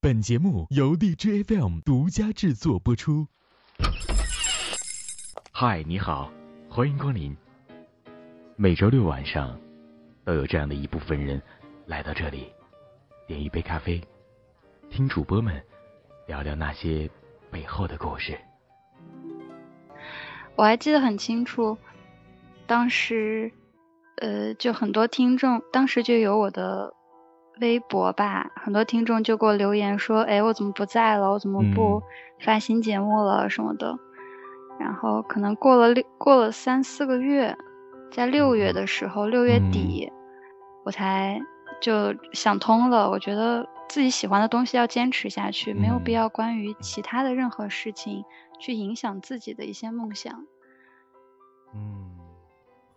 本节目由荔枝 FM 独家制作播出。嗨，你好，欢迎光临。每周六晚上，都有这样的一部分人来到这里，点一杯咖啡，听主播们聊聊那些背后的故事。我还记得很清楚，当时，呃，就很多听众，当时就有我的。微博吧，很多听众就给我留言说：“哎，我怎么不在了？我怎么不发新节目了什么的？”然后可能过了六过了三四个月，在六月的时候，六月底，我才就想通了。我觉得自己喜欢的东西要坚持下去，没有必要关于其他的任何事情去影响自己的一些梦想。嗯，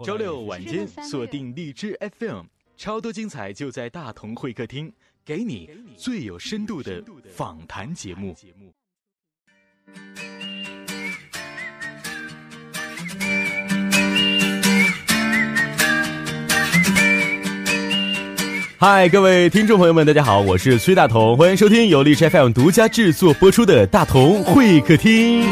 周六晚间锁定荔枝 FM。超多精彩就在大同会客厅，给你最有深度的访谈节目。嗨，各位听众朋友们，大家好，我是崔大同，欢迎收听由荔枝 FM 独家制作播出的大同会客厅。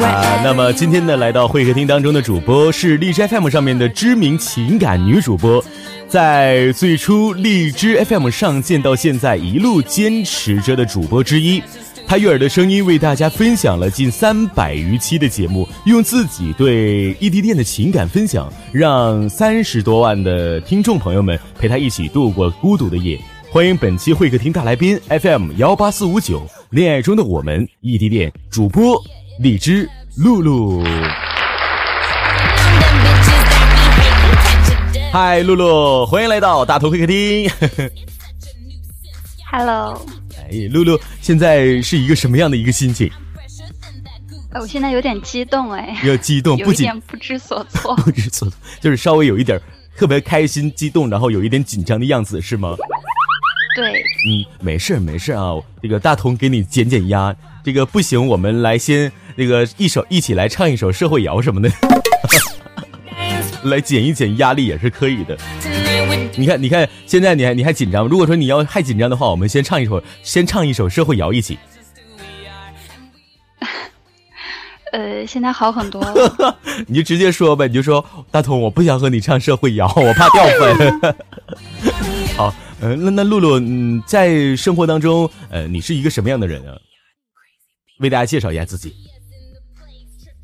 啊，那么今天呢，来到会客厅当中的主播是荔枝 FM 上面的知名情感女主播。在最初荔枝 FM 上线到现在，一路坚持着的主播之一，他悦耳的声音为大家分享了近三百余期的节目，用自己对异地恋的情感分享，让三十多万的听众朋友们陪他一起度过孤独的夜。欢迎本期会客厅大来宾 FM 幺八四五九，恋爱中的我们异地恋主播荔枝露露。嗨，露露，欢迎来到大头会客厅。Hello。哎，露露，现在是一个什么样的一个心情？哎，我现在有点激动，哎，有激动，有点不知所措，不知所措，就是稍微有一点特别开心、激动，然后有一点紧张的样子，是吗？对。嗯，没事没事啊，这个大同给你减减压。这个不行，我们来先那个一首一起来唱一首社会摇什么的。来减一减压力也是可以的。你看，你看，现在你还你还紧张？如果说你要太紧张的话，我们先唱一首，先唱一首社会摇一起。呃，现在好很多了。你就直接说呗，你就说大同，我不想和你唱社会摇，我怕掉粉。好，呃，那那露露，嗯，在生活当中，呃，你是一个什么样的人啊？为大家介绍一下自己。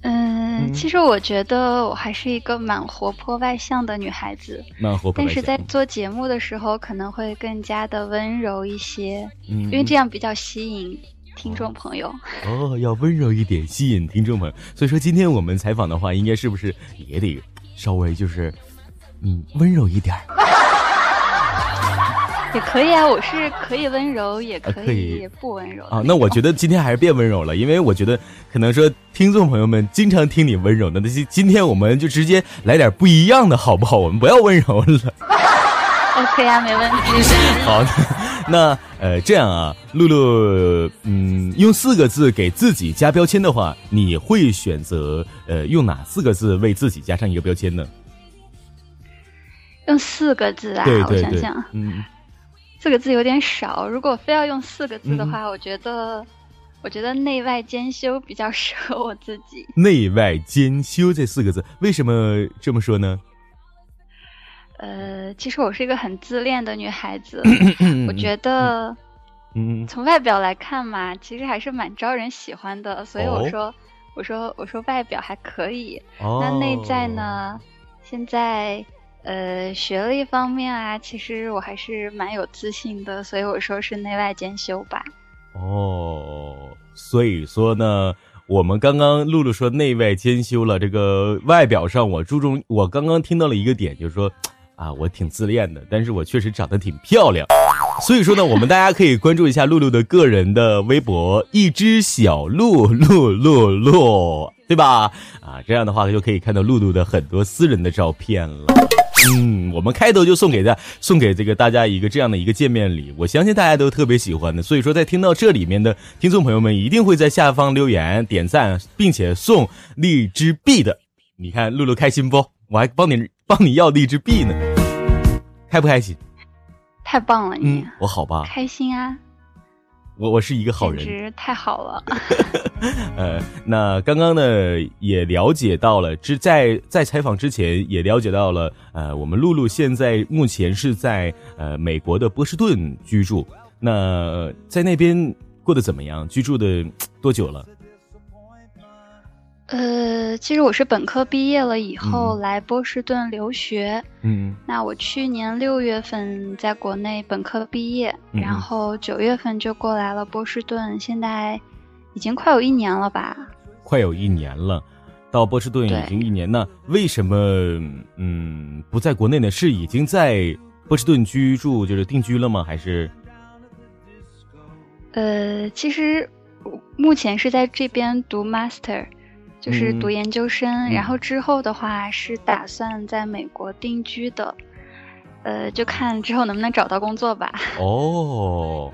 嗯，其实我觉得我还是一个蛮活泼外向的女孩子，蛮活泼。但是在做节目的时候，可能会更加的温柔一些，因为这样比较吸引听众朋友。哦，要温柔一点，吸引听众朋友。所以说，今天我们采访的话，应该是不是也得稍微就是，嗯，温柔一点。也可以啊，我是可以温柔，也可以不温柔啊。那我觉得今天还是变温柔了，因为我觉得可能说听众朋友们经常听你温柔的，那今今天我们就直接来点不一样的，好不好？我们不要温柔了。OK 啊，没问题。好，那呃这样啊，露露，嗯，用四个字给自己加标签的话，你会选择呃用哪四个字为自己加上一个标签呢？用四个字啊，我想想，嗯。四个字有点少，如果非要用四个字的话，我觉得，我觉得内外兼修比较 适合我自己。内外兼修这四个字，为什么这么说呢？呃，其实我是一个很自恋的女孩子，我觉得，嗯，从外表来看嘛，其实还是蛮招人喜欢的，所以我说，我说，我说外表还可以，那内在呢？现在。呃，学历方面啊，其实我还是蛮有自信的，所以我说是内外兼修吧。哦，所以说呢，我们刚刚露露说内外兼修了，这个外表上我注重，我刚刚听到了一个点，就是说，啊，我挺自恋的，但是我确实长得挺漂亮，所以说呢，我们大家可以关注一下露露的个人的微博，一只小鹿，鹿鹿鹿，对吧？啊，这样的话就可以看到露露的很多私人的照片了。嗯，我们开头就送给大送给这个大家一个这样的一个见面礼，我相信大家都特别喜欢的。所以说，在听到这里面的听众朋友们，一定会在下方留言点赞，并且送荔枝币的。你看露露开心不？我还帮你帮你要荔枝币呢，开不开心？太棒了，你我好吧？开心啊！我我是一个好人，简直太好了。呃，那刚刚呢也了解到了，之在在采访之前也了解到了，呃，我们露露现在目前是在呃美国的波士顿居住，那在那边过得怎么样？居住的多久了？呃，其实我是本科毕业了以后来波士顿留学。嗯，那我去年六月份在国内本科毕业，嗯然后九月份就过来了波士顿，现在已经快有一年了吧？快有一年了，到波士顿已经一年。那为什么嗯不在国内呢？是已经在波士顿居住，就是定居了吗？还是呃，其实我目前是在这边读 master，就是嗯读研究生，嗯然后之后的话是打算在美国定居的，呃，就看之后能不能找到工作吧。哦？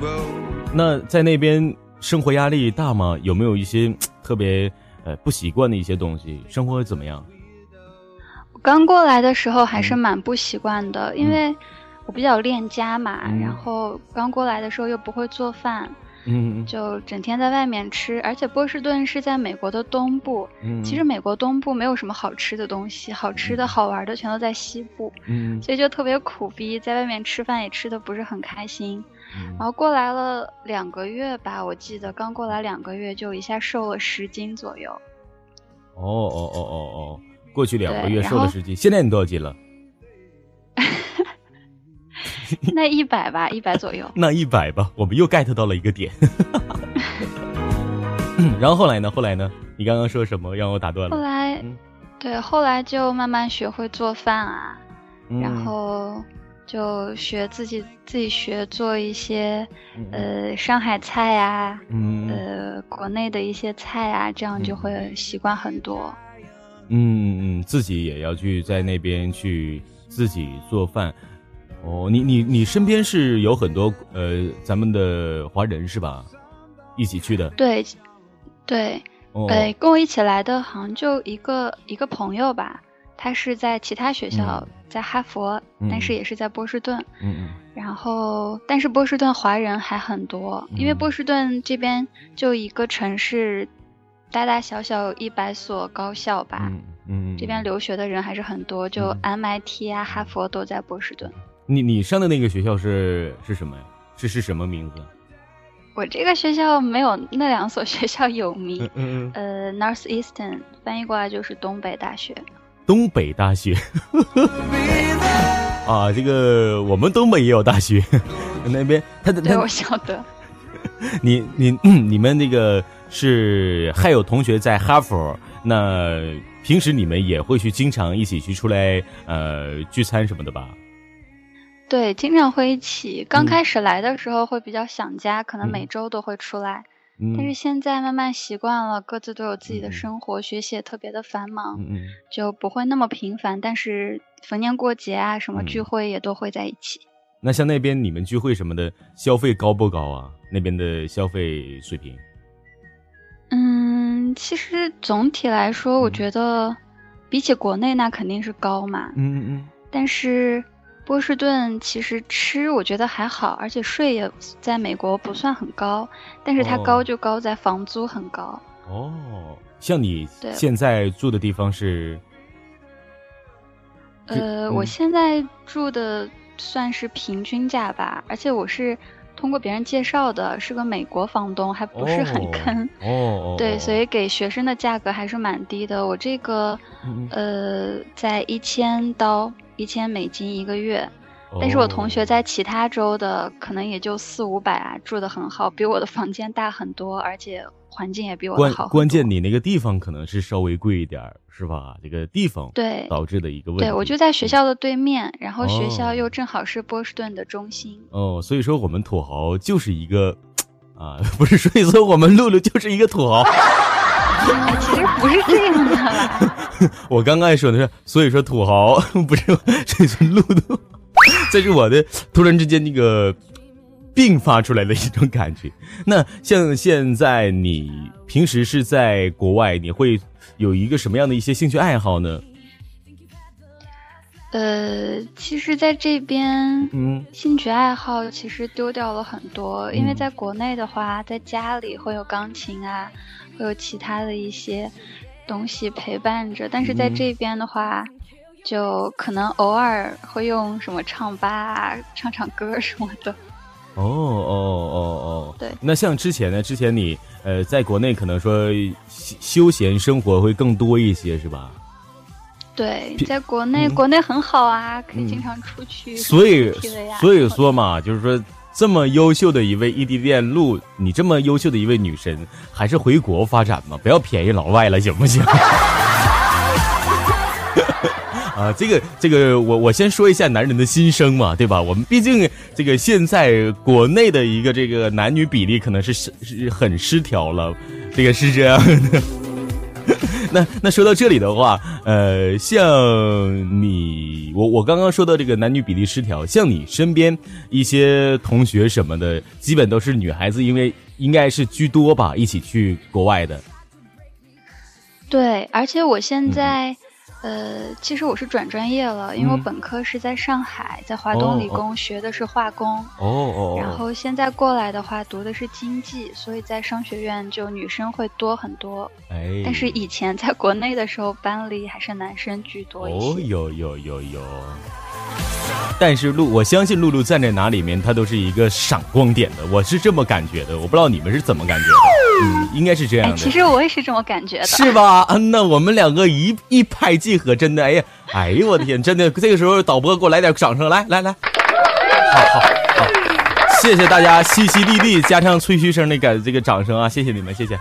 那在那边生活压力大吗？有没有一些特别呃不习惯的一些东西？生活怎么样？我刚过来的时候还是嗯蛮不习惯的，因为我比较恋家嘛，嗯然后刚过来的时候又不会做饭，嗯就整天在外面吃，而且波士顿是在美国的东部，嗯，其实美国东部没有什么好吃的东西，好吃的好玩的全都在西部，嗯所以就特别苦逼，在外面吃饭也吃的不是很开心。嗯然后过来了两个月吧，我记得刚过来两个月就一下瘦了十斤左右。哦哦哦哦哦，过去两个月瘦了十斤，现在你多少斤了？那一百吧，一百左右。那一百吧，我们又 get 到了一个点。嗯 然后后来呢？后来呢？你刚刚说什么让我打断了？后来，嗯对，后来就慢慢学会做饭啊，嗯然后就学自己自己学做一些嗯呃上海菜啊，嗯呃国内的一些菜啊，这样就嗯会习惯很多。嗯嗯，自己也要去在那边去自己做饭。哦，你你你身边是有很多呃咱们的华人是吧？一起去的。对，对，哦，呃，跟我一起来的好像就一个一个朋友吧，他是在其他学校，嗯在哈佛，嗯但是也是在波士顿。嗯嗯然后，但是波士顿华人还很多，因为嗯波士顿这边就一个城市，大大小小有一百所高校吧。嗯嗯，这边留学的人还是很多，就嗯 MIT 啊、哈佛都在波士顿。你你上的那个学校是是什么呀？是是什么名字？我这个学校没有那两所 学校有名，嗯嗯，呃，Northeastern 翻译过来就是东北大学。东北大学。啊，这个我们东北也有大学，那边他的对，他我晓得。你你嗯你们那个是还有同学在哈佛，那平时你们也会去经常一起去出来呃聚餐什么的吧？对，经常会一起。刚嗯开始来的时候会比较想家，可能嗯每周都会出来。嗯，但是现在慢慢习惯了，各自都有自己嗯的生活，学习也特别的繁忙，嗯嗯，就不会那么频繁。但是逢年过节啊，什么嗯聚会也都会在一起。那像那边你们聚会什么的，消费高不高啊？那边的消费水平？嗯，其实总体来说，我嗯觉得比起国内那肯定是高嘛。嗯嗯但是波士顿其实吃我觉得还好，而且税也在美国不算很高，但是它哦高就高在房租很高。嗯，哦，像你现在住的地方是？就呃，我嗯现在住的算是平均价吧，而且我是通过别人介绍的，是个美国房东，还不是很坑。哦哦，对，哦所以给学生的价格还是蛮低的。我这个嗯呃，在一千刀，一千美金一个月。哦但是我同学在其他州的可能也就四五百啊，住的很好，比我的房间大很多，而且环境也比我好。关键你那个地方可能是稍微贵一点儿，是吧？这个地方对导致的一个问题。对，我就在学校的对面，然后学哦校又正好是波士顿的中心。哦，所以说我们土豪就是一个啊，不是，所以说我们露露就是一个土豪。哎，其实不是这样的。我刚刚说的是，所以说土豪 不是，所以说露露，这是我的突然之间那个迸发出来的一种感觉。那像现在你平时是在国外，你会有一个什么样的一些兴趣爱好呢？呃，其实在这边，嗯，兴趣爱好其实丢掉了很多，因为在国内的话，在家里会有钢琴啊，会有其他的一些东西陪伴着，但是在这边的话，就可能偶尔会用什么唱吧啊，唱唱歌什么的。哦哦哦哦，对。那像之前呢？之前你呃，在国内可能说休闲生活会更多一些，是吧？对，在国内，国内很好啊，可以经常出去。所以，所以说嘛，就是说，这么优秀的一位异地恋路，你这么优秀的一位女神，还是回国发展嘛，不要便宜老外了，行不行？啊，这个，这个，我我先说一下男人的心声嘛，对吧？我们毕竟这个现在国内的一个这个男女比例可能是是是很失调了，这个是这样的。那那说到这里的话，呃，像你，我我刚刚说到这个男女比例失调，像你身边一些同学什么的，基本都是女孩子，因为应该是居多吧，一起去国外的。对，而且我现在。呃，其实我是转专业了，因为我本科是在上海，在华东理工学的是化工。哦哦。然后现在过来的话，读的是经济，所以在商学院就女生会多很多。哎。但是以前在国内的时候，班里还是男生居多一些。哦，有有有有。但是露，我相信露露站在哪里面，她都是一个闪光点的，我是这么感觉的。我不知道你们是怎么感觉的，嗯，应该是这样的。其实我也是这么感觉的，是吧？嗯，那我们两个一一拍即合，真的，哎呀，哎呦我的天，真的，这个时候导播给我来点掌声，来来来，好好好，谢谢大家淅淅沥沥加上吹嘘声的感这个掌声啊，谢谢你们，谢谢。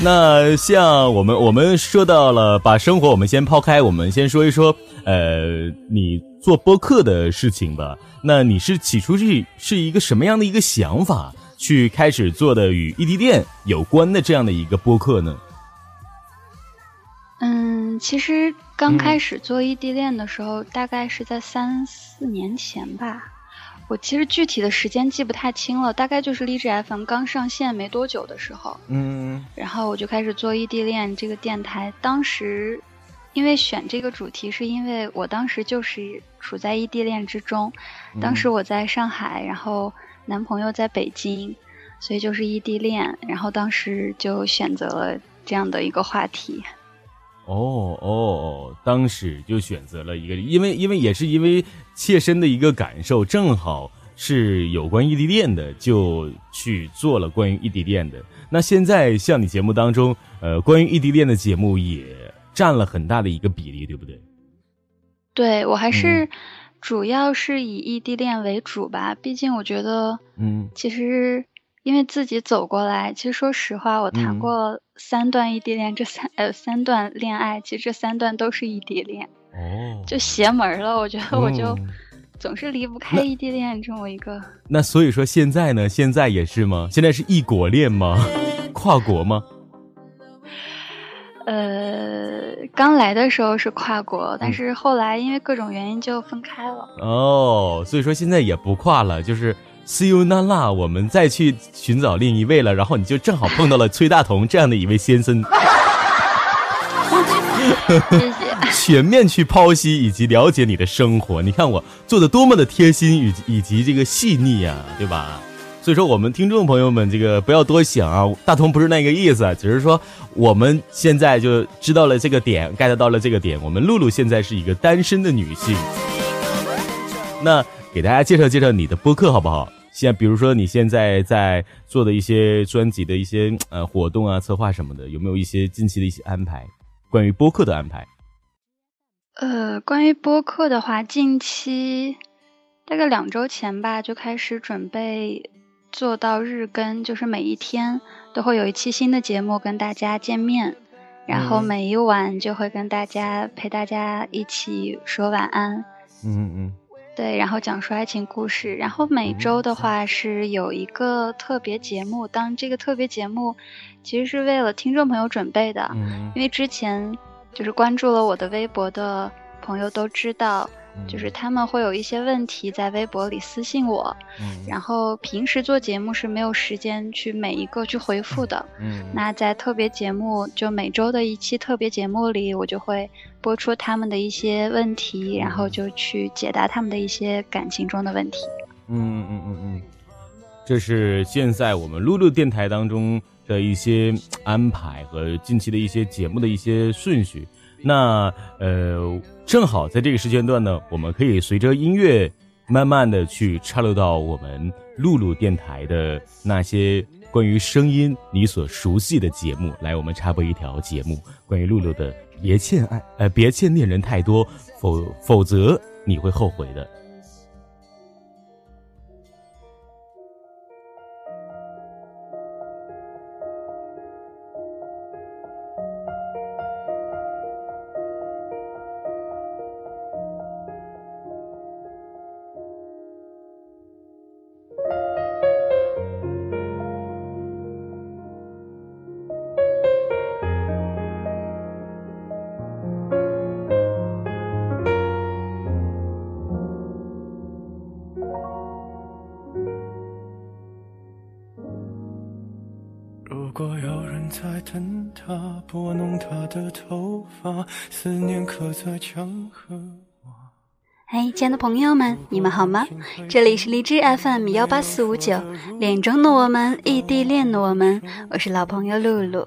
那像我们，我们说到了，把生活我们先抛开，我们先说一说，呃，你做播客的事情吧。那你是起初是是一个什么样的一个想法，去开始做的与异地恋有关的这样的一个播客呢？嗯，其实刚开始做异地恋的时候，大概是在三四年前吧。我其实具体的时间记不太清了，大概就是荔枝 FM 刚上线没多久的时候，嗯，然后我就开始做异地恋这个电台。当时，因为选这个主题，是因为我当时就是处在异地恋之中，当时我在上海，然后男朋友在北京，所以就是异地恋。然后当时就选择了这样的一个话题。哦哦哦，当时就选择了一个，因为因为也是因为切身的一个感受，正好是有关异地恋的，就去做了关于异地恋的。那现在像你节目当中，呃，关于异地恋的节目也占了很大的一个比例，对不对？对我还是主要是以异地恋为主吧，毕竟我觉得，嗯，其实。因为自己走过来，其实说实话，我谈过三段异地恋，这三呃三段恋爱，其实这三段都是异地恋，哦，就邪门了。我觉得我就总是离不开异地恋这么一个。那所以说现在呢？现在也是吗？现在是异国恋吗？跨国吗？呃，刚来的时候是跨国，但是后来因为各种原因就分开了。哦，所以说现在也不跨了，就是。See you, Nala，我们再去寻找另一位了，然后你就正好碰到了崔大同这样的一位先生。全面去剖析以及了解你的生活，你看我做的多么的贴心以及以及这个细腻啊，对吧？所以说我们听众朋友们，这个不要多想啊，大同不是那个意思，只是说我们现在就知道了这个点，get 到了这个点。我们露露现在是一个单身的女性，那给大家介绍介绍你的播客好不好？现在比如说你现在在做的一些专辑的一些呃活动啊、策划什么的，有没有一些近期的一些安排？关于播客的安排？呃，关于播客的话，近期大概两周前吧，就开始准备做到日更，就是每一天都会有一期新的节目跟大家见面，然后每一晚就会跟大家陪大家一起说晚安。嗯嗯。对，然后讲述爱情故事，然后每周的话是有一个特别节目。当这个特别节目其实是为了听众朋友准备的，因为之前就是关注了我的微博的朋友都知道，就是他们会有一些问题在微博里私信我，嗯。然后平时做节目是没有时间去每一个去回复的。嗯，那在特别节目，就每周的一期特别节目里，我就会播出他们的一些问题，然后就去解答他们的一些感情中的问题。嗯嗯嗯嗯，这是现在我们露露电台当中的一些安排和近期的一些节目的一些顺序。那呃，正好在这个时间段呢，我们可以随着音乐，慢慢的去插入到我们露露电台的那些关于声音你所熟悉的节目。来，我们插播一条节目，关于露露的，别欠爱，呃，别欠恋人太多，否否则你会后悔的。亲爱的朋友们，你们好吗？这里是荔枝 FM 幺八四五九，恋中的我们，异地恋的我们，我是老朋友露露。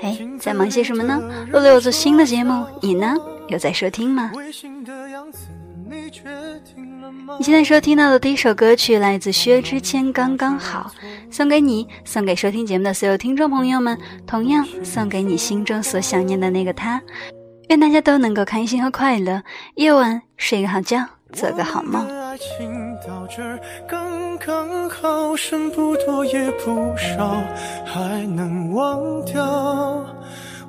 嘿，在忙些什么呢？露露有做新的节目，你呢？有在收听吗？你现在收听到的第一首歌曲来自薛之谦，《刚刚好》，送给你，送给收听节目的所有听众朋友们，同样送给你心中所想念的那个他。愿大家都能够开心和快乐，夜晚睡个好觉，做个好梦。爱情到这刚刚好，剩不多也不少，还能忘掉。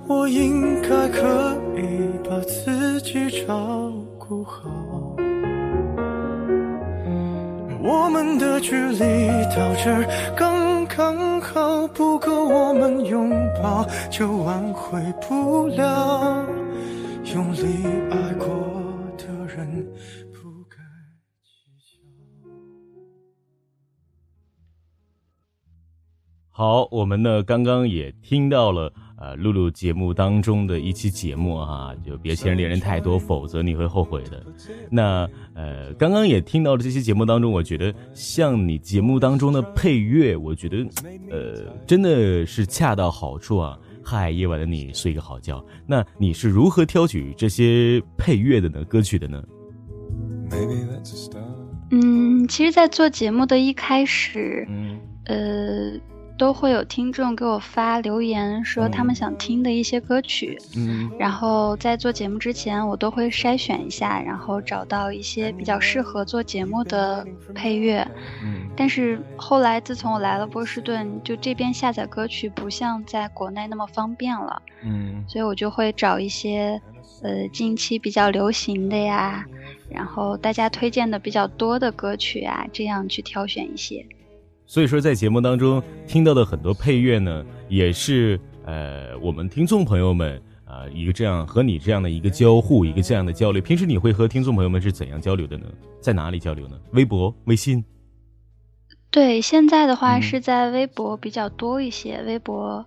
我应该可以把自己照顾好。我们的距离到这儿刚刚好，不够我们拥抱，就挽回不了。用力爱过的人，不该计较。好，我们呢刚刚也听到了。呃，露露节目当中的一期节目啊，就别嫌恋人太多，否则你会后悔的。那呃，刚刚也听到了这期节目当中，我觉得像你节目当中的配乐，我觉得呃真的是恰到好处啊。嗨，夜晚的你睡个好觉。那你是如何挑取这些配乐的呢？歌曲的呢？嗯，其实，在做节目的一开始，呃。都会有听众给我发留言，说他们想听的一些歌曲。嗯，然后在做节目之前，我都会筛选一下，然后找到一些比较适合做节目的配乐。嗯，但是后来自从我来了波士顿，就这边下载歌曲不像在国内那么方便了。嗯，所以我就会找一些，呃，近期比较流行的呀，然后大家推荐的比较多的歌曲啊，这样去挑选一些。所以说，在节目当中听到的很多配乐呢，也是呃我们听众朋友们啊一个这样和你这样的一个交互，一个这样的交流。平时你会和听众朋友们是怎样交流的呢？在哪里交流呢？微博、微信？对，现在的话是在微博比较多一些。微博，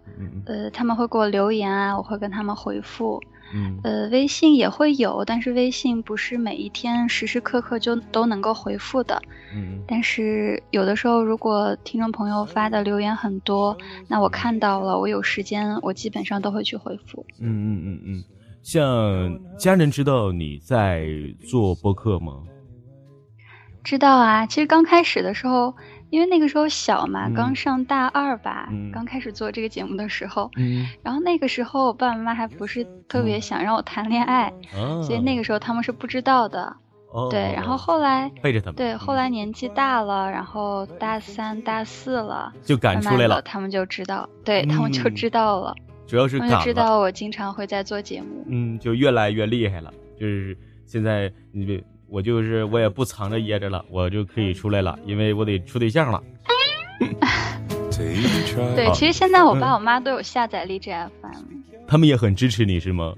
呃，他们会给我留言啊，我会跟他们回复。嗯，呃，微信也会有，但是微信不是每一天时时刻刻就都能够回复的。嗯，但是有的时候，如果听众朋友发的留言很多，那我看到了，我有时间，我基本上都会去回复。嗯嗯嗯嗯，像家人知道你在做播客吗？知道啊，其实刚开始的时候。因为那个时候小嘛，刚上大二吧，刚开始做这个节目的时候，然后那个时候我爸爸妈妈还不是特别想让我谈恋爱，所以那个时候他们是不知道的。对，然后后来背着他们，对，后来年纪大了，然后大三、大四了，就赶出来了，他们就知道，对他们就知道了，主要是就知道我经常会在做节目，嗯，就越来越厉害了，就是现在你。我就是我也不藏着掖着了，我就可以出来了，因为我得处对象了。对，其实现在我爸我妈都有下载荔枝 FM，他们也很支持你是吗？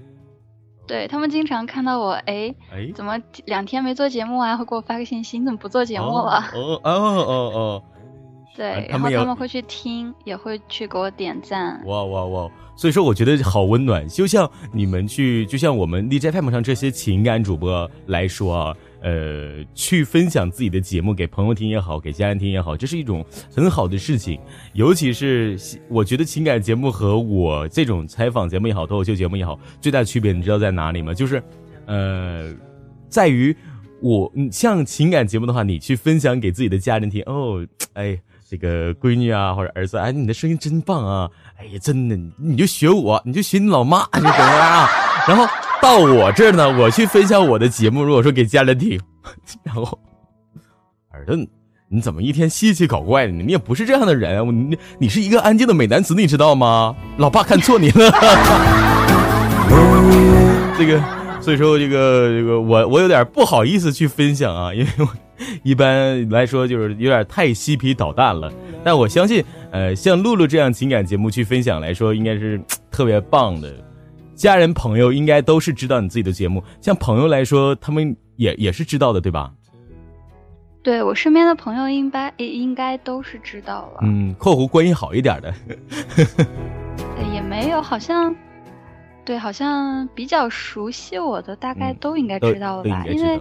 对他们经常看到我，哎，哎，怎么两天没做节目啊？会给我发个信息，你怎么不做节目了？哦哦哦哦，对，他们然后他们会去听，也会去给我点赞。哇哇哇！所以说，我觉得好温暖。就像你们去，就像我们荔枝 FM 上这些情感主播来说啊，呃，去分享自己的节目给朋友听也好，给家人听也好，这是一种很好的事情。尤其是我觉得情感节目和我这种采访节目也好，脱口秀节目也好，最大的区别你知道在哪里吗？就是，呃，在于我，你像情感节目的话，你去分享给自己的家人听，哦，哎。这个闺女啊，或者儿子，哎，你的声音真棒啊！哎呀，真的，你就学我，你就学你老妈，你怎么样啊？然后到我这儿呢，我去分享我的节目，如果说给家人听，然后儿子，你怎么一天稀奇搞怪的呢？你也不是这样的人，你你是一个安静的美男子，你知道吗？老爸看错你了。这个，所以说这个这个，我我有点不好意思去分享啊，因为我。一般来说就是有点太嬉皮捣蛋了，但我相信，呃，像露露这样情感节目去分享来说，应该是特别棒的。家人朋友应该都是知道你自己的节目，像朋友来说，他们也也是知道的，对吧？对我身边的朋友，应该应该都是知道了。嗯，括弧关系好一点的，也没有，好像，对，好像比较熟悉我的，大概都应该知道了吧？因为。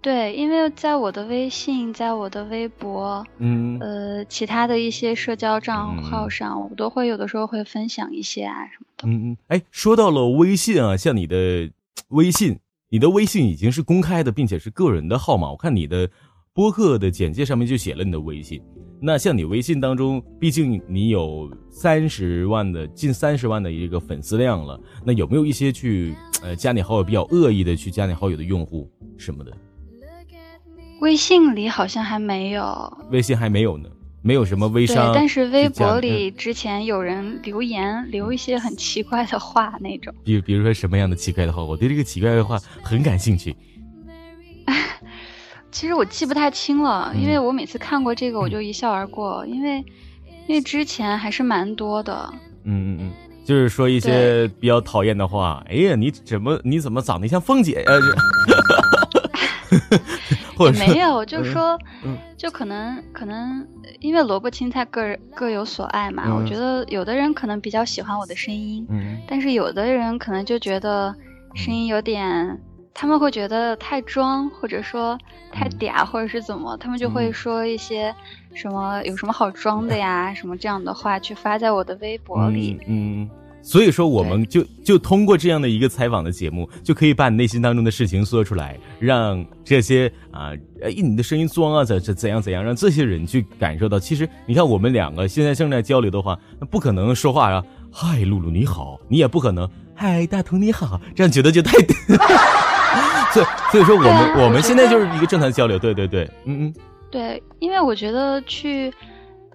对，因为在我的微信，在我的微博，嗯，呃，其他的一些社交账号上，我都会有的时候会分享一些啊什么的。嗯嗯，哎，说到了微信啊，像你的微信，你的微信已经是公开的，并且是个人的号码。我看你的播客的简介上面就写了你的微信。那像你微信当中，毕竟你有三十万的近三十万的一个粉丝量了，那有没有一些去呃加你好友比较恶意的去加你好友的用户什么的？微信里好像还没有，微信还没有呢，没有什么微商。对，但是微博里之前有人留言，留一些很奇怪的话那种。比比如说什么样的奇怪的话，我对这个奇怪的话很感兴趣。其实我记不太清了，因为我每次看过这个我就一笑而过，因为因为之前还是蛮多的。嗯嗯嗯，就是说一些比较讨厌的话。哎呀，你怎么你怎么长得像凤姐呀？也没有，就说，就可能可能，因为萝卜青菜各各有所爱嘛。我觉得有的人可能比较喜欢我的声音，但是有的人可能就觉得声音有点，他们会觉得太装，或者说太嗲，或者是怎么，他们就会说一些什么有什么好装的呀，什么这样的话去发在我的微博里。嗯。所以说，我们就就通过这样的一个采访的节目，就可以把你内心当中的事情说出来，让这些啊，哎，你的声音装啊，怎怎怎样怎样，让这些人去感受到。其实，你看我们两个现在正在交流的话，那不可能说话啊，嗨，露露你好，你也不可能，嗨，大同你好，这样觉得就太。所以，所以说我们我们现在就是一个正常交流，对对对，嗯嗯，对，因为我觉得去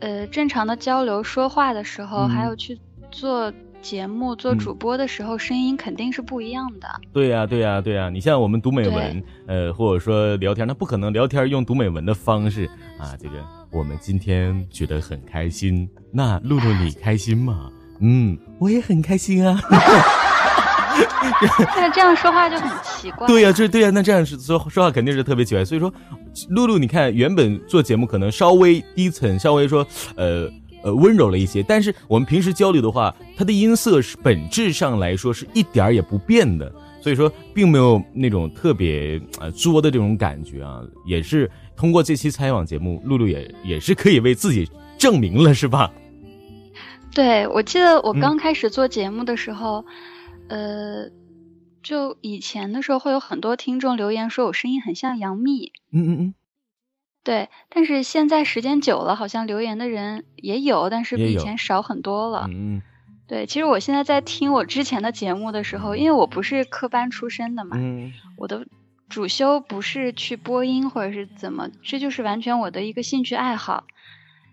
呃正常的交流说话的时候，还有去做。节目做主播的时候，声音肯定是不一样的。对呀，对呀，对呀。你像我们读美文，呃，或者说聊天，那不可能聊天用读美文的方式啊。这个我们今天觉得很开心，那露露你开心吗？嗯，我也很开心啊。那这样说话就很奇怪。对呀，这对呀，那这样是说说话肯定是特别奇怪。所以说，露露，你看原本做节目可能稍微低层，稍微说呃。呃，温柔了一些，但是我们平时交流的话，它的音色是本质上来说是一点儿也不变的，所以说并没有那种特别呃作的这种感觉啊。也是通过这期采访节目，露露也也是可以为自己证明了，是吧？对，我记得我刚开始做节目的时候，呃，就以前的时候会有很多听众留言说我声音很像杨幂。嗯嗯嗯。对，但是现在时间久了，好像留言的人也有，但是比以前少很多了。嗯，对，其实我现在在听我之前的节目的时候，因为我不是科班出身的嘛，我的主修不是去播音或者是怎么，这就是完全我的一个兴趣爱好，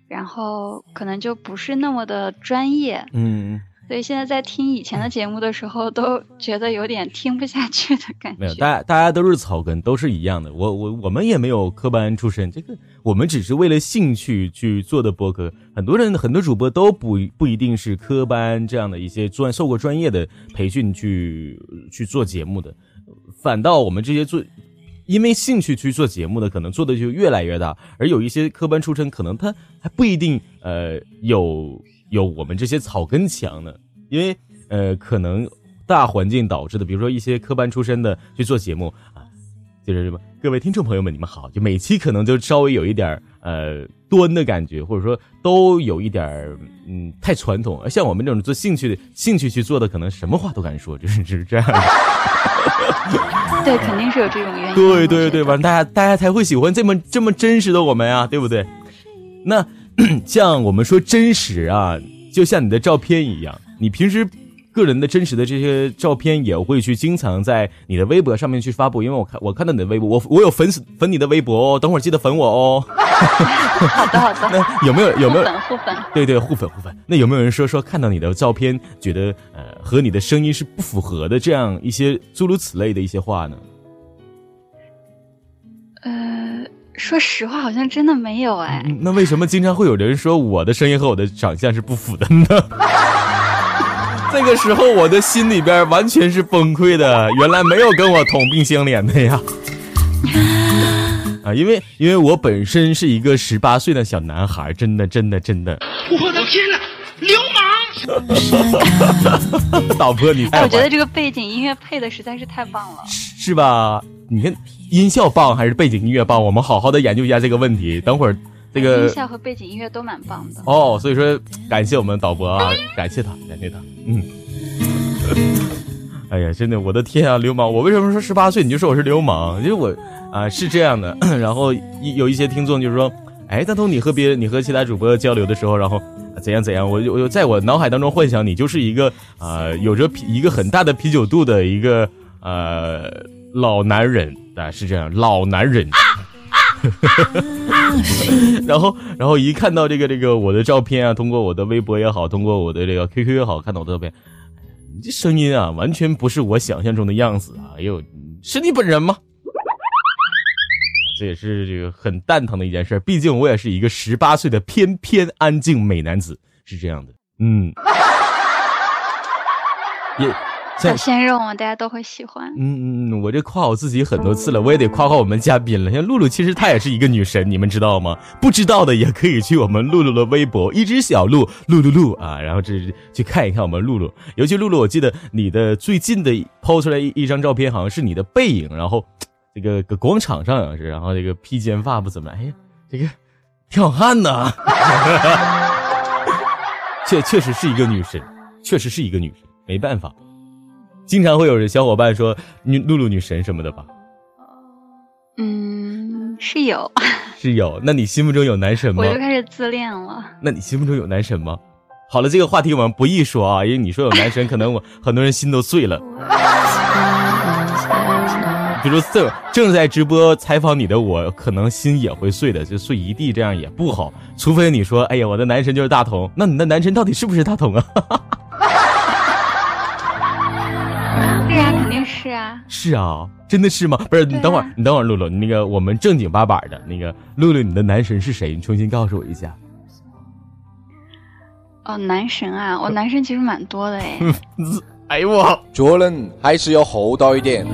然后可能就不是那么的专业。嗯，所以现在在听以前的节目的时候，都觉得有点听不下去的感觉。没有，大家大家都是草根，都是一样的。我我我们也没有科班出身，这个我们只是为了兴趣去做的播客。很多人很多主播都不不一定是科班这样的一些专受过专业的培训去去做节目的，反倒我们这些做因为兴趣去做节目的，可能做的就越来越大。而有一些科班出身，可能他还不一定呃有。有我们这些草根强的，因为呃，可能大环境导致的，比如说一些科班出身的去做节目啊，就是什么，各位听众朋友们，你们好，就每期可能就稍微有一点呃端的感觉，或者说都有一点嗯太传统，像我们这种做兴趣的兴趣去做的，可能什么话都敢说，就是 是这样。对，肯定是有这种原因。对对对，反正大家大家才会喜欢这么这么真实的我们啊，对不对？那。像我们说真实啊，就像你的照片一样，你平时个人的真实的这些照片也会去经常在你的微博上面去发布，因为我看我看到你的微博，我我有粉丝粉你的微博哦，等会儿记得粉我哦。好的好的。那有没有有没有互粉？对对互粉互粉。那有没有人说说看到你的照片，觉得呃和你的声音是不符合的这样一些诸如此类的一些话呢？呃。说实话，好像真的没有哎。那为什么经常会有人说我的声音和我的长相是不符的呢？这个时候我的心里边完全是崩溃的。原来没有跟我同病相怜的呀！啊，因为因为我本身是一个十八岁的小男孩，真的真的真的。我的天哪，流氓！导播，你哎，我觉得这个背景音乐配的实在是太棒了，是吧？你看。音效棒还是背景音乐棒？我们好好的研究一下这个问题。等会儿，这个音效和背景音乐都蛮棒的哦。所以说，感谢我们导播啊，感谢他，感谢他。嗯。哎呀，真的，我的天啊，流氓！我为什么说十八岁你就说我是流氓？因为我啊是这样的。然后一有一些听众就是说，哎，大头，你和别人，你和其他主播交流的时候，然后怎样怎样？我就我在我脑海当中幻想你就是一个啊，有着啤一个很大的啤酒肚的一个呃老男人。啊，是这样，老男人。然后，然后一看到这个这个我的照片啊，通过我的微博也好，通过我的这个 QQ 也好，看到我的照片，你这声音啊，完全不是我想象中的样子啊！哎呦，是你本人吗？这也是这个很蛋疼的一件事，毕竟我也是一个十八岁的翩翩安静美男子，是这样的，嗯，也。小鲜肉嘛，大家都会喜欢。嗯嗯，我这夸我自己很多次了，我也得夸夸我们嘉宾了。像露露，其实她也是一个女神，你们知道吗？不知道的也可以去我们露露的微博，一只小鹿，露露露啊，然后这去看一看我们露露。尤其露露，我记得你的最近的抛出来一一张照片，好像是你的背影，然后这个搁广场上好像是，然后这个披肩发不怎么，哎呀，这个挺好看的。确确实是一个女神，确实是一个女神，没办法。经常会有人小伙伴说女露露女神什么的吧？嗯，是有，是有。那你心目中有男神吗？我就开始自恋了。那你心目中有男神吗？好了，这个话题我们不易说啊，因为你说有男神，可能我 很多人心都碎了。比如正正在直播采访你的我，可能心也会碎的，就碎一地，这样也不好。除非你说，哎呀，我的男神就是大同，那你的男神到底是不是大同啊？是啊，是啊，真的是吗？不是，你等会儿，你等会儿，露露，那个我们正经八百的那个露露，你的男神是谁？你重新告诉我一下。哦，男神啊，我男神其实蛮多的哎。哎呦我，做人还是要厚道一点。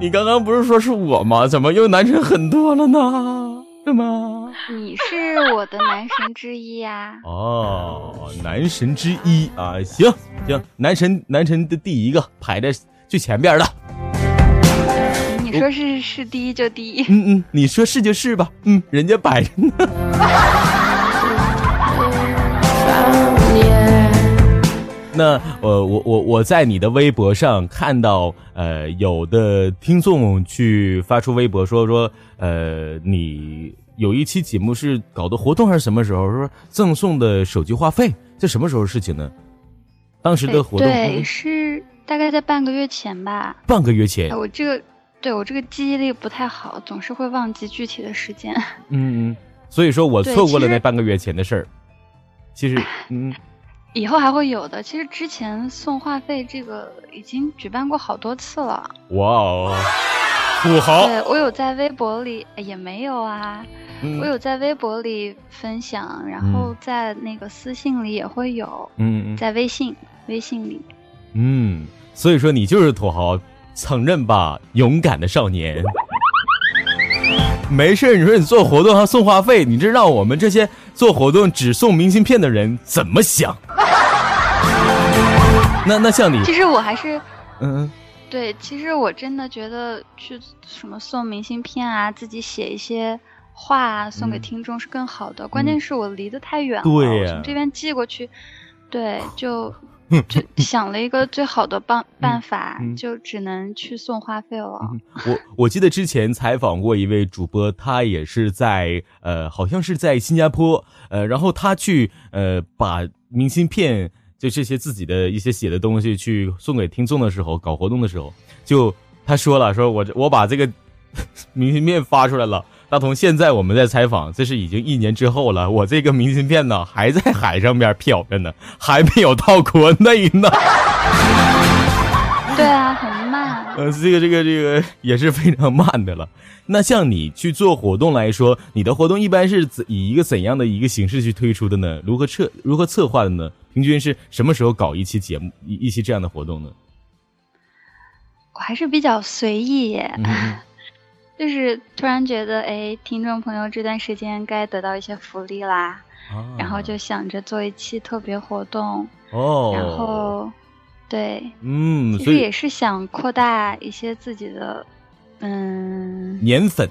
你刚刚不是说是我吗？怎么又男神很多了呢？是吗？你是我的男神之一呀！哦，男神之一啊，行行，男神男神的第一个排在最前边的。你说是是第一就第一。嗯嗯，你说是就是吧。嗯，人家摆着呢。那呃，我我我在你的微博上看到，呃，有的听众去发出微博说说，呃，你有一期节目是搞的活动还是什么时候？说赠送的手机话费，这什么时候事情呢？当时的活动对是大概在半个月前吧。半个月前，我这个对我这个记忆力不太好，总是会忘记具体的时间。嗯嗯，所以说我错过了那半个月前的事儿。其实，嗯，以后还会有的。其实之前送话费这个已经举办过好多次了。哇哦，土豪，对我有在微博里也没有啊，嗯我有在微博里分享，然后在那个私信里也会有，嗯嗯在微信微信里。嗯，所以说你就是土豪，承认吧，勇敢的少年。没事，你说你做活动还送话费，你这让我们这些做活动只送明信片的人怎么想？那那像你，其实我还是嗯对，其实我真的觉得去什么送明信片啊，自己写一些话啊送给嗯听众是更好的。关键是我离得太远了，对呀我从这边寄过去，对，就 就想了一个最好的办办法，嗯就只能去送话费了。我我记得之前采访过一位主播，他也是在呃，好像是在新加坡，呃，然后他去呃把明信片就这些自己的一些写的东西去送给听众的时候，搞活动的时候，就他说了，说我我把这个 明信片发出来了。大同，现在我们在采访，这是已经一年之后了，我这个明信片呢还在海上边漂着呢，还没有到国内呢。对啊，很慢。呃，这个这个这个也是非常慢的了。那像你去做活动来说，你的活动一般是以一个怎样的一个形式去推出的呢？如何策如何策划的呢？平均是什么时候搞一期节目一一期这样的活动呢？我还是比较随意耶，嗯就是突然觉得，哎，听众朋友这段时间该得到一些福利啦，啊然后就想着做一期特别活动，哦，然后对，嗯，其实所以也是想扩大一些自己的，嗯，年粉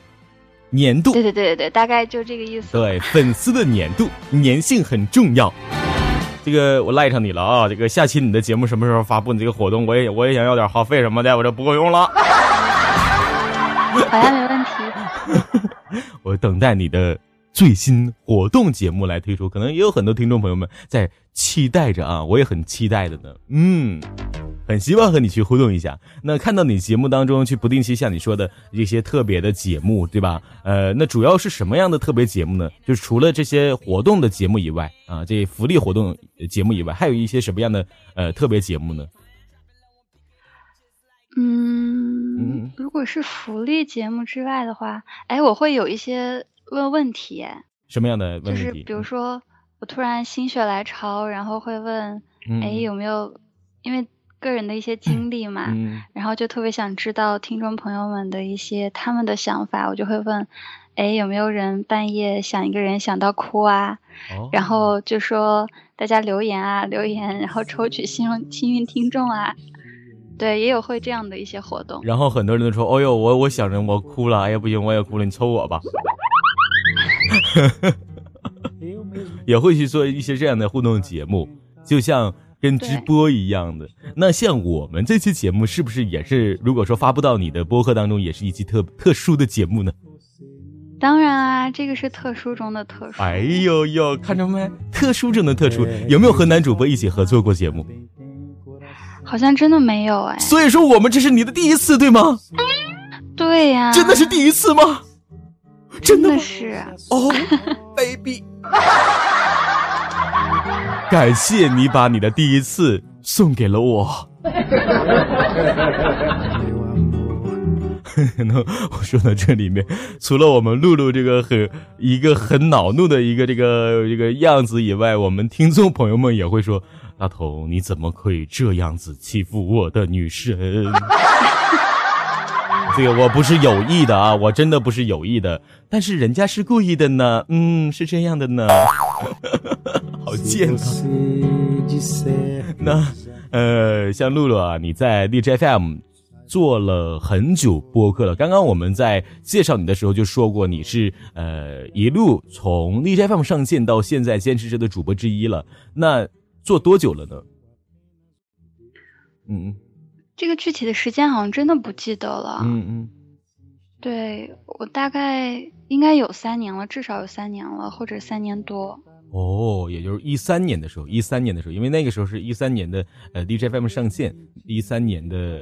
年度对对对对对，大概就这个意思。对粉丝的年度粘性很重要。这个我赖上你了啊！这个下期你的节目什么时候发布？你这个活动我也我也想要点话费什么的，我这不够用了。好呀没问题。我等待你的最新活动节目来推出，可能也有很多听众朋友们在期待着啊，我也很期待的呢。嗯，很希望和你去互动一下。那看到你节目当中去不定期像你说的一些特别的节目，对吧？呃，那主要是什么样的特别节目呢？就是除了这些活动的节目以外啊，这福利活动呃节目以外，还有一些什么样的呃特别节目呢？嗯嗯，如果是福利节目之外的话，哎，我会有一些问问题，哎什么样的问题？就是比如说我突然心血来潮，然后会问，嗯，哎，有没有因为个人的一些经历嘛，嗯。然后就特别想知道听众朋友们的一些他们的想法，我就会问，哎，有没有人半夜想一个人想到哭啊？哦。然后就说大家留言啊，留言，然后抽取幸运幸运听众啊，对，也有会这样的一些活动。然后很多人都说：“哦呦，我我想着我哭了，哎呀不行，我也哭了，你抽我吧。”也会去做一些这样的互动节目，就像跟直播一样的。那像我们这期节目是不是也是，如果说发布到你的播客当中，也是一期特特殊的节目呢？当然啊，这个是特殊中的特殊。哎呦呦，看着没？特殊中的特殊，有没有和男主播一起合作过节目？好像真的没有哎。所以说我们这是你的第一次，对吗？对呀、真的是第一次吗？真的？真的是。哦，baby，感谢你把你的第一次送给了我。那我说到这里面，除了我们露露这个很一个很恼怒的一个这个这个样子以外，我们听众朋友们也会说：“大头，你怎么可以这样子欺负我的女神？”这个我不是有意的啊，我真的不是有意的，但是人家是故意的呢，嗯，是这样的呢，好贱啊！那呃，像露露啊，你在荔枝 FM 做了很久播客了。刚刚我们在介绍你的时候就说过，你是呃一路从荔枝 FM 上线到现在坚持着的主播之一了。那做多久了呢？嗯这个具体的时间好像真的不记得了。嗯嗯对我大概应该有三年了，至少有三年了，或者三年多。哦，也就是一三年的时候，一三年的时候，因为那个时候是一三年的呃 DJ FM 上线，一三年的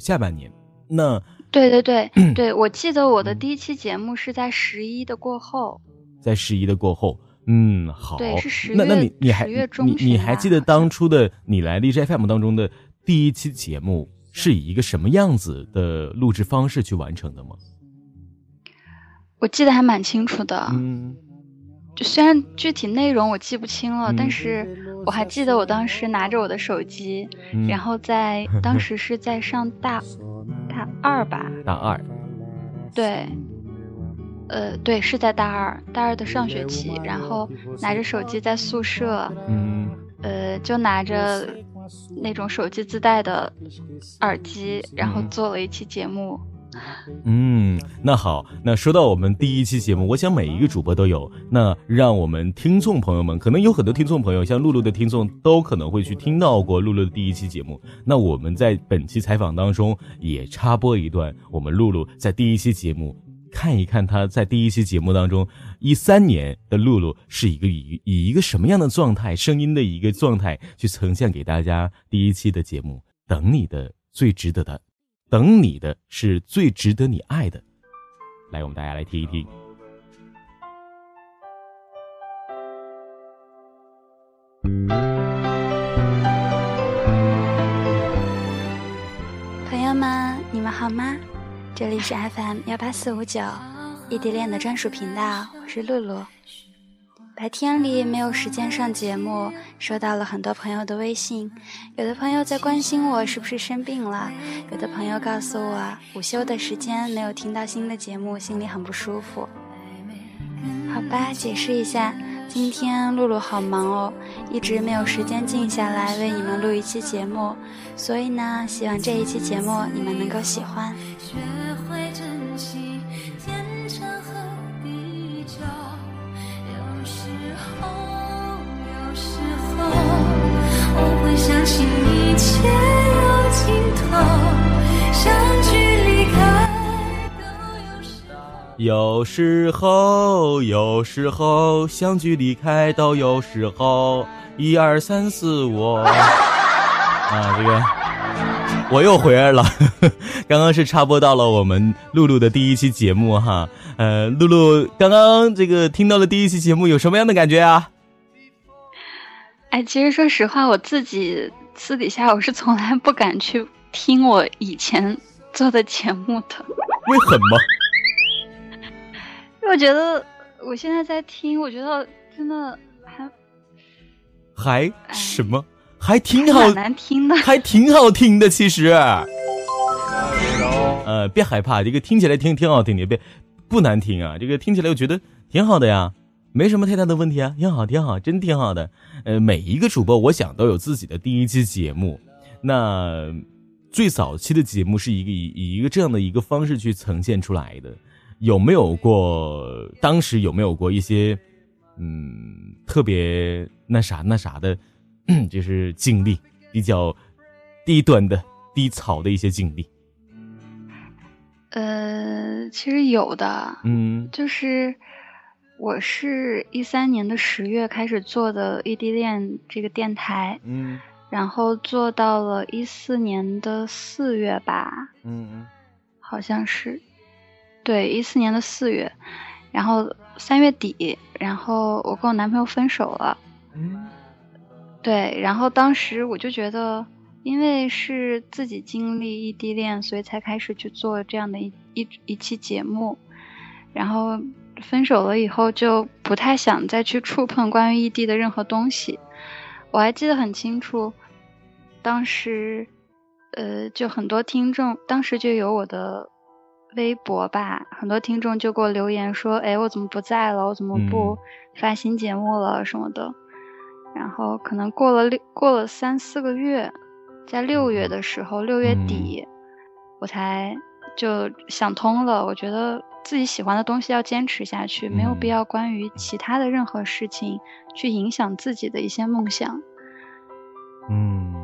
下半年。那对对对 对，我记得我的第一期节目是在十一的过后。在十一的过后，嗯，好。对，是十那那你你还你你还记得当初的你来荔枝 FM 当中的第一期节目是以一个什么样子的录制方式去完成的吗？我记得还蛮清楚的。嗯就虽然具体内容我记不清了，嗯但是我还记得我当时拿着我的手机，嗯，然后在 当时是在上大大二吧，大二，对，呃，对，是在大二，大二的上学期，然后拿着手机在宿舍，嗯呃，就拿着那种手机自带的耳机，然后嗯做了一期节目。嗯，那好，那说到我们第一期节目，我想每一个主播都有。那让我们听众朋友们，可能有很多听众朋友，像露露的听众，都可能会去听到过露露的第一期节目。那我们在本期采访当中也插播一段，我们露露在第一期节目，看一看他在第一期节目当中，一三年的露露是一个以以一个什么样的状态，声音的一个状态去呈现给大家第一期的节目。等你的最值得的。等你的是最值得你爱的。来，我们大家来听一听。朋友们，你们好吗？这里是 FM 幺八四五九异地恋的专属频道，我是露露。白天里没有时间上节目，收到了很多朋友的微信，有的朋友在关心我是不是生病了，有的朋友告诉我午休的时间没有听到新的节目，心里很不舒服。好吧，解释一下，今天露露好忙哦，一直没有时间静下来为你们录一期节目，所以呢，希望这一期节目你们能够喜欢。相信一切有尽头，相聚离开都有时候。有时候，相聚离开都有时候，一二三四五。啊，这个我又回来了。刚刚是插播到了我们露露的第一期节目哈。呃，露露刚刚这个听到了第一期节目，有什么样的感觉啊？哎，其实说实话，我自己私底下我是从来不敢去听我以前做的节目的，为什么？因为我觉得我现在在听，我觉得真的还还什么？还挺好蛮，难听的。还挺好听的，其实。呃，别害怕，这个听起来挺挺好听的，别不难听啊。这个听起来我觉得挺好的呀，没什么太大的问题啊，挺好，挺好，真挺好的。呃，每一个主播我想都有自己的第一期节目，那最早期的节目是一个以以一个这样的一个方式去呈现出来的。有没有过？当时有没有过一些嗯特别那啥那啥的，就是经历比较低端的、低潮的一些经历？呃，其实有的，嗯就是我是一三年的十月开始做的异地恋这个电台，嗯。然后做到了一四年的四月吧，嗯。好像是，对，一四年的四月，然后三月底，然后我跟我男朋友分手了，嗯。对，然后当时我就觉得，因为是自己经历异地恋，所以才开始去做这样的一一一期节目，然后分手了以后就不太想再去触碰关于异地的任何东西。我还记得很清楚，当时，呃，就很多听众，当时就有我的微博吧，很多听众就给我留言说，哎，我怎么不在了？我怎么不发新节目了什么的。然后可能过了六过了三四个月，在六月的时候，六月底，我才就想通了。我觉得自己喜欢的东西要坚持下去，没有必嗯要关于其他的任何事情去影响自己的一些梦想。嗯，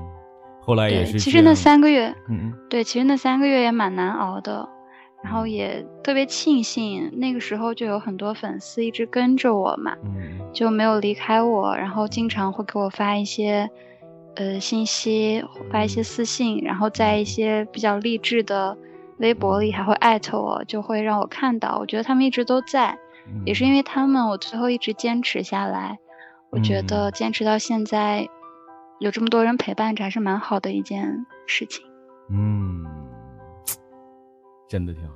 后来也，是。其实那，三个月，嗯嗯对，其实那三个月也蛮难熬的。然后也特别庆幸，那个时候就有很多粉丝一直跟着我嘛。嗯就没有离开我，然后经常会给我发一些呃信息，发一些私信，然后在一些比较励志的微博里还会艾特我，就会让我看到。我觉得他们一直都在，也是因为他们，我最后一直坚持下来。我觉得嗯坚持到现在，有这么多人陪伴着，还是蛮好的一件事情。嗯，真的挺好。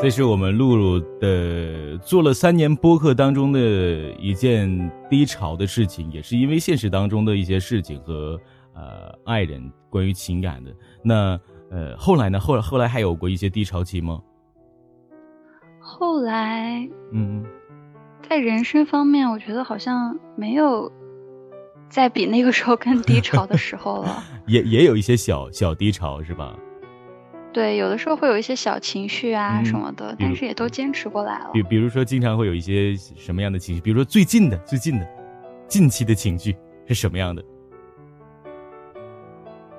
这是我们露露的做了三年播客当中的一件低潮的事情，也是因为现实当中的一些事情和呃爱人关于情感的。那呃后来呢？后来后来还有过一些低潮期吗？后来嗯，在人生方面，我觉得好像没有再比那个时候更低潮的时候了。也也有一些小小低潮是吧？对，有的时候会有一些小情绪啊嗯什么的，但是也都坚持过来了比。比如说，经常会有一些什么样的情绪？比如说最近的、最近的、近期的情绪是什么样的？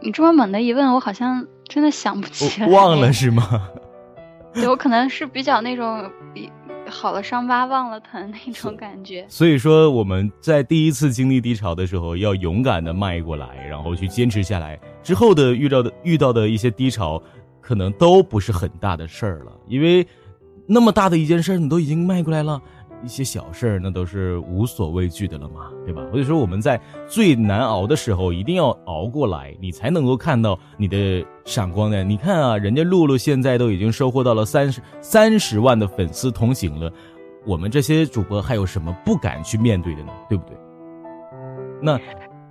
你这么猛的一问，我好像真的想不起来。忘了是吗？对我可能是比较那种比好了伤疤忘了疼那种感觉。所以说，我们在第一次经历低潮的时候，要勇敢的迈过来，然后去坚持下来。之后的遇到的遇到的一些低潮，可能都不是很大的事儿了，因为那么大的一件事儿，你都已经迈过来了。一些小事儿那都是无所畏惧的了嘛，对吧？所以说我们在最难熬的时候一定要熬过来，你才能够看到你的闪光的。你看啊，人家露露现在都已经收获到了三十三十万的粉丝同行了，我们这些主播还有什么不敢去面对的呢？对不对？那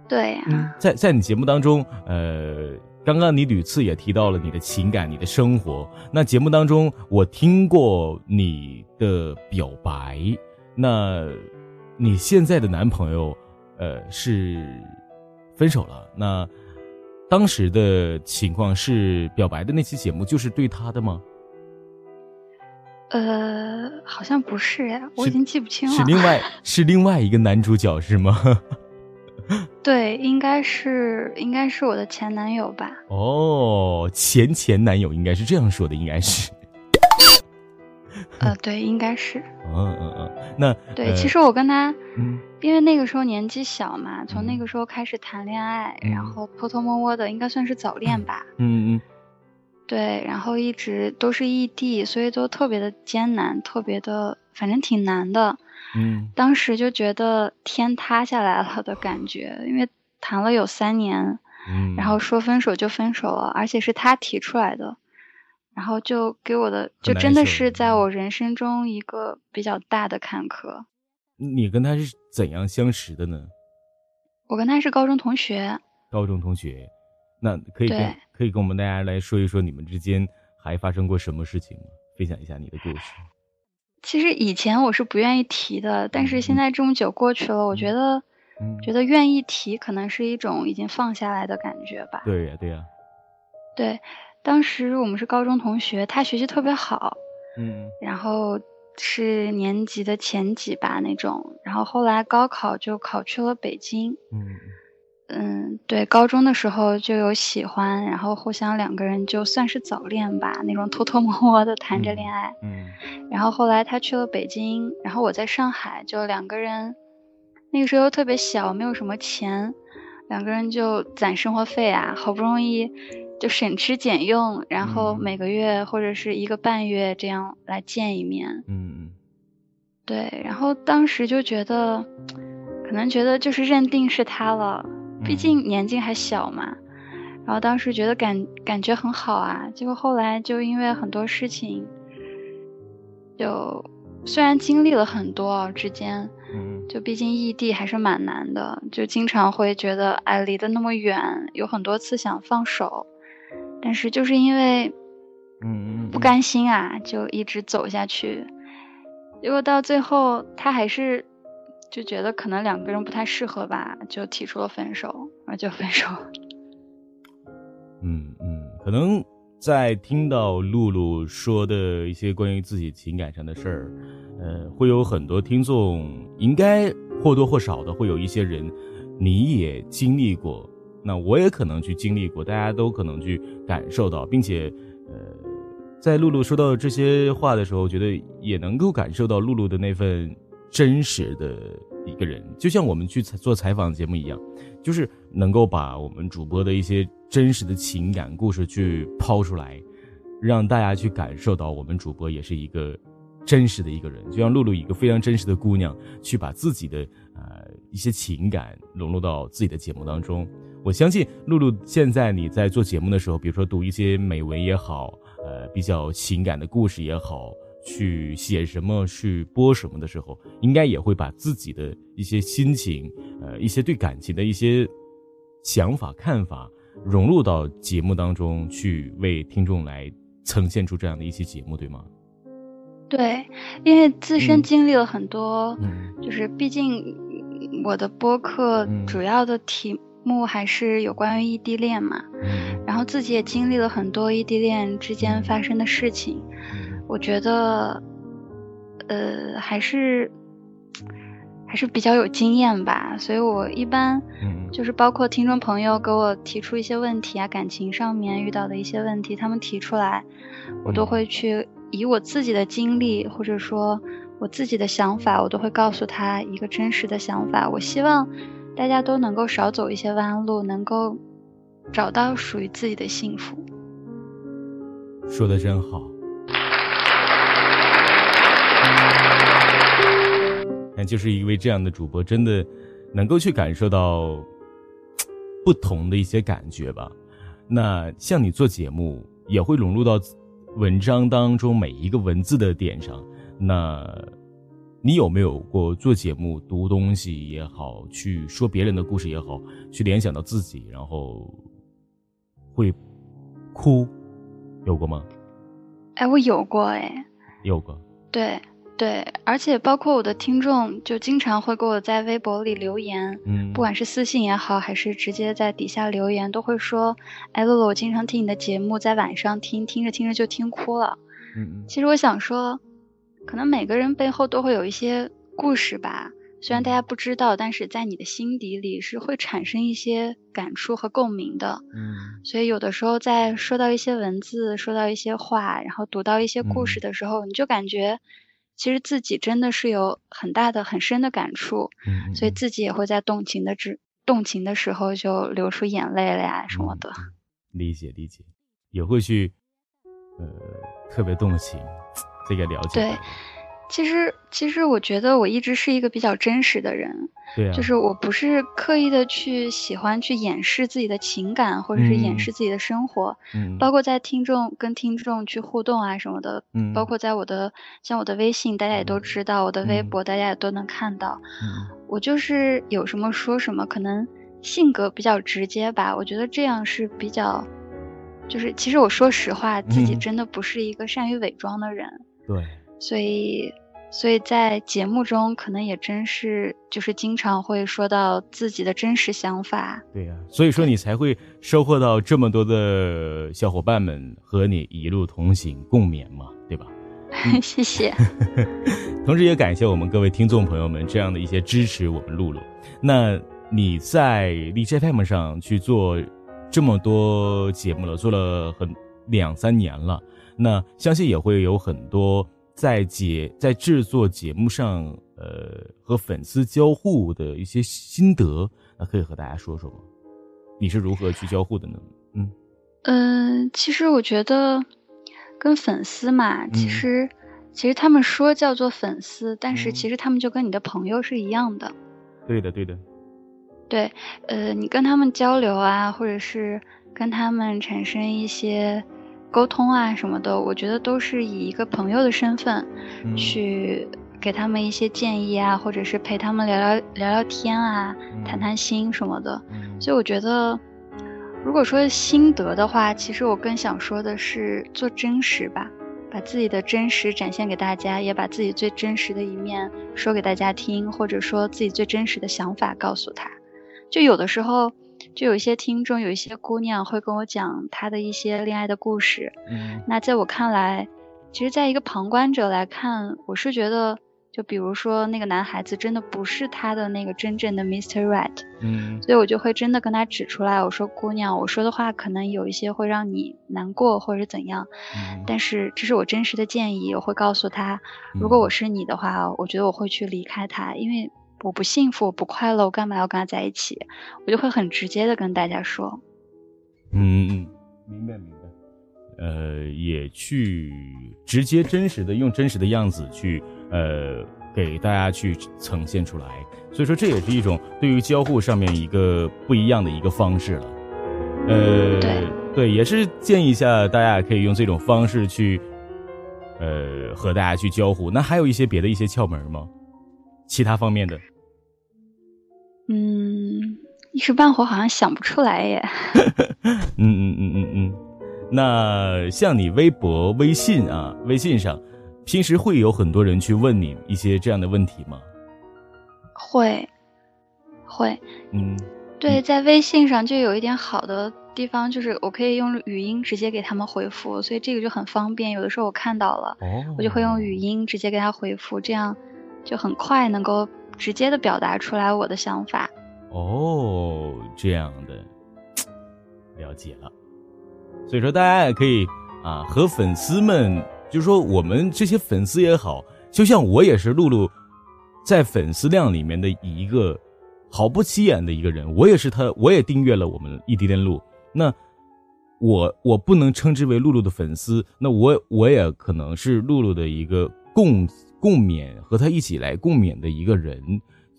对呀、嗯，在在你节目当中，呃，刚刚你屡次也提到了你的情感、你的生活。那节目当中，我听过你的表白。那你现在的男朋友，呃，是分手了。那当时的情况是表白的那期节目就是对他的吗？呃，好像不是呀，我已经记不清了。是另外是另外一个男主角是吗？对，应该是应该是我的前男友吧。哦，前前男友应该是这样说的，应该是。呃，对，应该是。嗯嗯嗯，那对，呃其实我跟他，嗯因为那个时候年纪小嘛，从那嗯个时候开始谈恋爱，嗯然后偷偷摸摸的，应该算是早恋吧。嗯嗯对，然后一直都是异地，所以都特别的艰难，特别的，反正挺难的。嗯当时就觉得天塌下来了的感觉，因为谈了有三年，嗯，然后说分手就分手了，而且是他提出来的，然后就给我的就真的是在我人生中一个比较大的坎坷。你跟他是怎样相识的呢？我跟他是高中同学，高中同学，那可以跟可以跟我们大家来说一说你们之间还发生过什么事情吗？分享一下你的故事。其实以前我是不愿意提的，但是现在这么久过去了，我觉得嗯，觉得愿意提可能是一种已经放下来的感觉吧。对呀对呀，对，当时我们是高中同学，他学习特别好，嗯然后是年级的前几吧那种，然后后来高考就考去了北京。嗯嗯，对，高中的时候就有喜欢，然后互相两个人就算是早恋吧，那种偷偷摸摸的谈着恋爱。嗯然后后来他去了北京，然后我在上海，就两个人，那个时候特别小，没有什么钱，两个人就攒生活费啊，好不容易就省吃俭用，然后嗯每个月或者是一个半月这样来见一面。嗯对，然后当时就觉得，可能觉得就是认定是他了，毕嗯竟年纪还小嘛。然后当时觉得感感觉很好啊，结果后来就因为很多事情，就虽然经历了很多啊之间，嗯就毕竟异地还是蛮难的，就经常会觉得哎离得那么远，有很多次想放手，但是就是因为嗯嗯，不甘心啊，就一直走下去。结果到最后，他还是就觉得可能两个人不太适合吧，就提出了分手，然后就分手。嗯嗯，可能在听到露露说的一些关于自己情感上的事儿，呃，会有很多听众应该或多或少的会有一些人，你也经历过，那我也可能去经历过，大家都可能去感受到，并且，呃，在露露说到这些话的时候，觉得也能够感受到露露的那份真实的一个人，就像我们去做采访节目一样，就是能够把我们主播的一些真实的情感故事去抛出来，让大家去感受到我们主播也是一个真实的一个人，就像露露一个非常真实的姑娘，去把自己的呃一些情感融入到自己的节目当中。我相信露露现在你在做节目的时候，比如说读一些美文也好，呃，比较情感的故事也好，去写什么去播什么的时候，应该也会把自己的一些心情，呃，一些对感情的一些想法看法融入到节目当中去，为听众来呈现出这样的一期节目，对吗？对，因为自身嗯经历了很多，嗯就是毕竟我的播客嗯主要的题目还是有关于异地恋嘛，嗯然后自己也经历了很多异地恋之间发生的事情，嗯我觉得，呃，还是还是比较有经验吧，所以我一般嗯就是包括听众朋友给我提出一些问题啊，感情上面遇到的一些问题，他们提出来，我都会去以我自己的经历或者说我自己的想法，我都会告诉他一个真实的想法。我希望大家都能够少走一些弯路，能够找到属于自己的幸福。说的真好。那就是因为这样的主播，真的能够去感受到不同的一些感觉吧。那像你做节目，也会融入到文章当中每一个文字的点上。那你有没有过做节目、读东西也好，去说别人的故事也好，去联想到自己，然后会哭，有过吗？哎，我有过哎，有过。对对，而且包括我的听众，就经常会给我在微博里留言，嗯，不管是私信也好，还是直接在底下留言，都会说：“哎，露露，我经常听你的节目，在晚上听，听着听着就听哭了。嗯嗯”其实我想说，可能每个人背后都会有一些故事吧，虽然大家不知道，但是在你的心底里是会产生一些感触和共鸣的。嗯所以有的时候在说到一些文字，说到一些话，然后读到一些故事嗯的时候，你就感觉其实自己真的是有很大的、很深的感触，嗯，所以自己也会在动情的之动情的时候就流出眼泪了呀什么的。嗯理解理解，也会去呃特别动情，这个了解。对，其实其实我觉得我一直是一个比较真实的人，对啊，就是我不是刻意的去喜欢去掩饰自己的情感，或者是掩嗯饰自己的生活。嗯，包括在听众跟听众去互动啊什么的，嗯包括在我的像我的微信，大家也都知道，我的微嗯博大家也都能看到，嗯。我就是有什么说什么，可能性格比较直接吧，我觉得这样是比较，就是其实我说实话，自己嗯。真的不是一个善于伪装的人，对，所以。所以在节目中，可能也真是就是经常会说到自己的真实想法，对呀、所以说你才会收获到这么多的小伙伴们和你一路同行共勉嘛，对吧？谢谢。同时也感谢我们各位听众朋友们这样的一些支持，我们露露。那你在荔枝 FM 上去做这么多节目了，做了很两三年了，那相信也会有很多在节在制作节目上，呃，和粉丝交互的一些心得，那可以和大家说说吗？你是如何去交互的呢？嗯嗯，其实我觉得跟粉丝嘛，其嗯实、其实他们说叫做粉丝，但是嗯其实他们就跟你的朋友是一样的。对的，对的，对，呃，你跟他们交流啊，或者是跟他们产生一些沟通啊什么的，我觉得都是以一个朋友的身份嗯去给他们一些建议啊，或者是陪他们聊聊聊聊天啊，谈谈心什么的。嗯所以我觉得，如果说心得的话，其实我更想说的是做真实吧，把自己的真实展现给大家，也把自己最真实的一面说给大家听，或者说自己最真实的想法告诉他。就有的时候，就有一些听众，有一些姑娘会跟我讲她的一些恋爱的故事。嗯那在我看来，其实，在一个旁观者来看，我是觉得，就比如说那个男孩子真的不是他的那个真正的 Mr. Right。嗯所以我就会真的跟他指出来，我说姑娘，我说的话可能有一些会让你难过或者是怎样，嗯，但是这是我真实的建议，我会告诉他，如果我是你的话，我觉得我会去离开他，因为我不幸福，我不快乐，我干嘛要跟他在一起？我就会很直接的跟大家说，嗯嗯，明白明白。呃，也去直接真实的用真实的样子去呃给大家去呈现出来。所以说，这也是一种对于交互上面一个不一样的一个方式了。呃，对对，也是建议一下大家可以用这种方式去呃和大家去交互。那还有一些别的一些窍门吗？其他方面的？嗯，一时半会儿好像想不出来耶。嗯嗯嗯嗯嗯。那像你微博、微信啊，微信上，平时会有很多人去问你一些这样的问题吗？会，会，嗯，对，在微信上就有一点好的地方，就是我可以用语音直接给他们回复，所以这个就很方便。有的时候我看到了，哦，我就会用语音直接给他回复，这样就很快能够直接的表达出来我的想法。哦，这样的，了解了。所以说，大家也可以啊，和粉丝们，就是说我们这些粉丝也好，就像我也是露露在粉丝量里面的一个毫不起眼的一个人，我也是他，我也订阅了我们异地恋路。那我我不能称之为露露的粉丝，那我我也可能是露露的一个共共勉和他一起来共勉的一个人，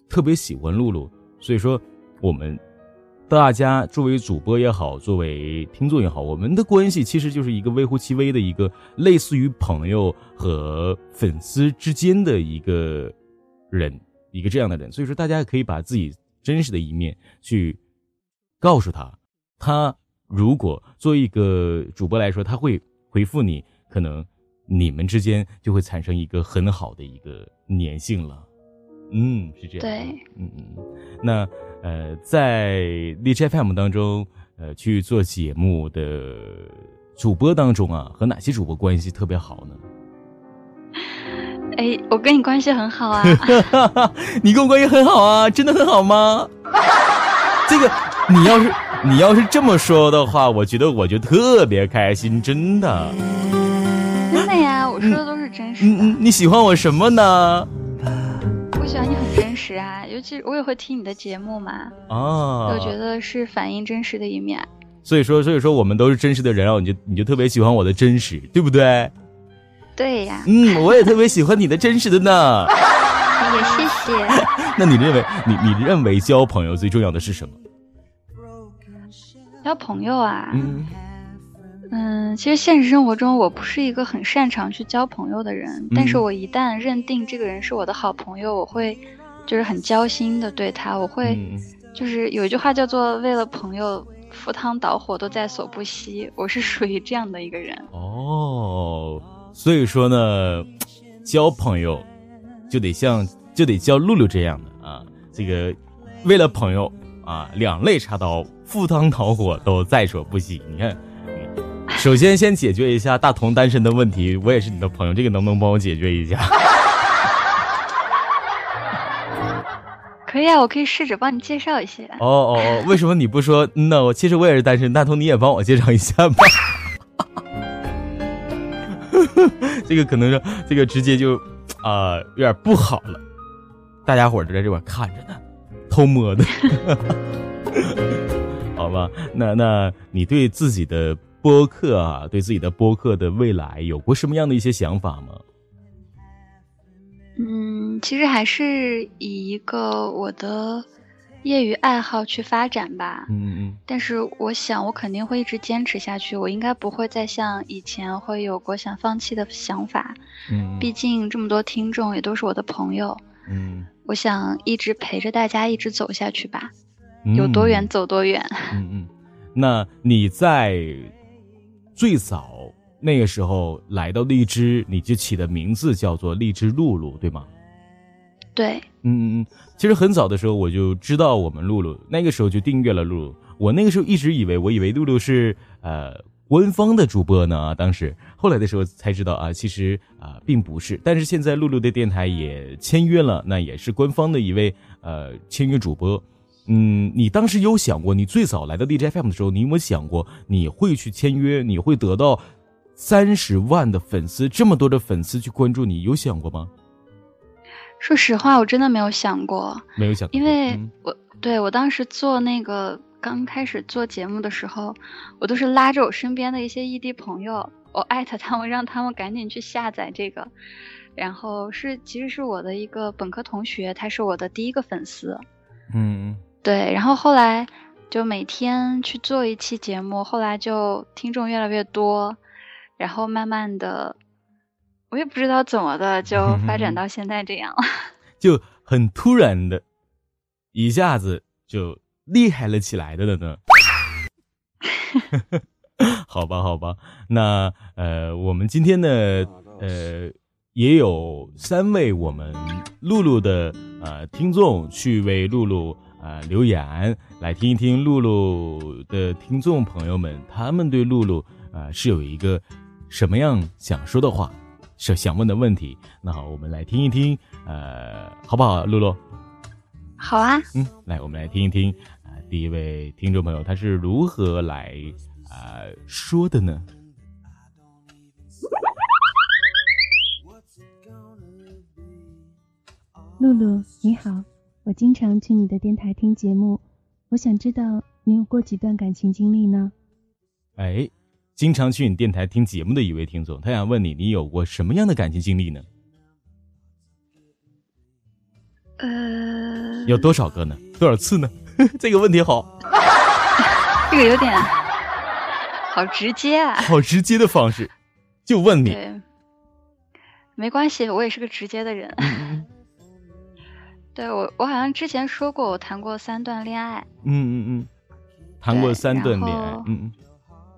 特别喜欢露露，所以说我们。大家作为主播也好，作为听众也好，我们的关系其实就是一个微乎其微的一个类似于朋友和粉丝之间的一个人，一个这样的人。所以说，大家可以把自己真实的一面去告诉他。他如果作为一个主播来说，他会回复你，可能你们之间就会产生一个很好的一个粘性了。嗯，是这样。对，嗯嗯，那。呃，在荔枝 FM 当中，呃，去做节目的主播当中啊，和哪些主播关系特别好呢？哎，我跟你关系很好啊。你跟我关系很好啊，真的很好吗？这个，你要是你要是这么说的话，我觉得我就特别开心，真的。说的都是真实的。嗯嗯，你喜欢我什么呢？我喜欢你很真实啊，尤其我也会听你的节目嘛。啊，我觉得是反映真实的一面。所以说，所以说我们都是真实的人，然后你就你就特别喜欢我的真实，对不对？对呀。嗯，我也特别喜欢你的真实的呢。也谢谢。那你认为，你你认为交朋友最重要的是什么？交朋友啊。嗯。嗯，其实现实生活中我不是一个很擅长去交朋友的人，但是我一旦认定这个人是我的好朋友，我会就是很交心的对他，我会就是有一句话叫做为了朋友赴汤蹈火都在所不惜，我是属于这样的一个人。哦，所以说呢，交朋友就得像就得交露露这样的啊，这个为了朋友啊，两肋插刀，赴汤蹈火都在所不惜。你看。首先，先解决一下大同单身的问题。我也是你的朋友，这个能不能帮我解决一下？可以啊，我可以试着帮你介绍一些。哦哦哦，为什么你不说？那我其实我也是单身，大同你也帮我介绍一下吧。这个可能是这个直接就啊有点不好了，大家伙都在这块看着呢，偷摸的。好吧，那那你对自己的。播客啊，对自己的播客的未来有过什么样的一些想法吗？嗯，其实还是以一个我的业余爱好去发展吧。嗯嗯。但是我想，我肯定会一直坚持下去。我应该不会再像以前会有过想放弃的想法。嗯。毕竟这么多听众也都是我的朋友。嗯。我想一直陪着大家一直走下去吧。有多远走多远。嗯嗯。那你在？最早那个时候来到荔枝，你就起的名字叫做荔枝露露，对吗？对，嗯嗯嗯。其实很早的时候我就知道我们露露，那个时候就订阅了露露。我那个时候一直以为，我以为露露是呃官方的主播呢。当时后来的时候才知道啊，其实啊并不是。但是现在露露的电台也签约了，那也是官方的一位呃签约主播。嗯，你当时有想过，你最早来到 DJ FM 的时候，你有没有想过你会去签约，你会得到三十万的粉丝，这么多的粉丝去关注你，有想过吗？说实话，我真的没有想过，没有想过，因为我对我当时做那个刚开始做节目的时候，我都是拉着我身边的一些异地朋友，我艾特他们，让他们赶紧去下载这个。然后是其实是我的一个本科同学，他是我的第一个粉丝。嗯对，然后后来就每天去做一期节目，后来就听众越来越多，然后慢慢的，我也不知道怎么的，就发展到现在这样了。就很突然的，一下子就厉害了起来的了呢。好吧，好吧，那呃，我们今天呢，呃，也有三位我们露露的呃听众去为露露呃留言，来听一听露露的听众朋友们，他们对露露呃是有一个什么样想说的话，是想问的问题。那好，我们来听一听，呃，好不好，露露？好啊，嗯，来，我们来听一听啊、第一位听众朋友他是如何来啊、说的呢？露露，你好，我经常去你的电台听节目，我想知道你有过几段感情经历呢？哎，经常去你电台听节目的一位听众，他想问你，你有过什么样的感情经历呢？呃，有多少个呢？多少次呢？这个问题好 这个有点好直接啊。好直接的方式，就问你。没关系，我也是个直接的人。嗯对我，我好像之前说过，我谈过三段恋爱。嗯嗯嗯，谈过三段恋爱，嗯嗯，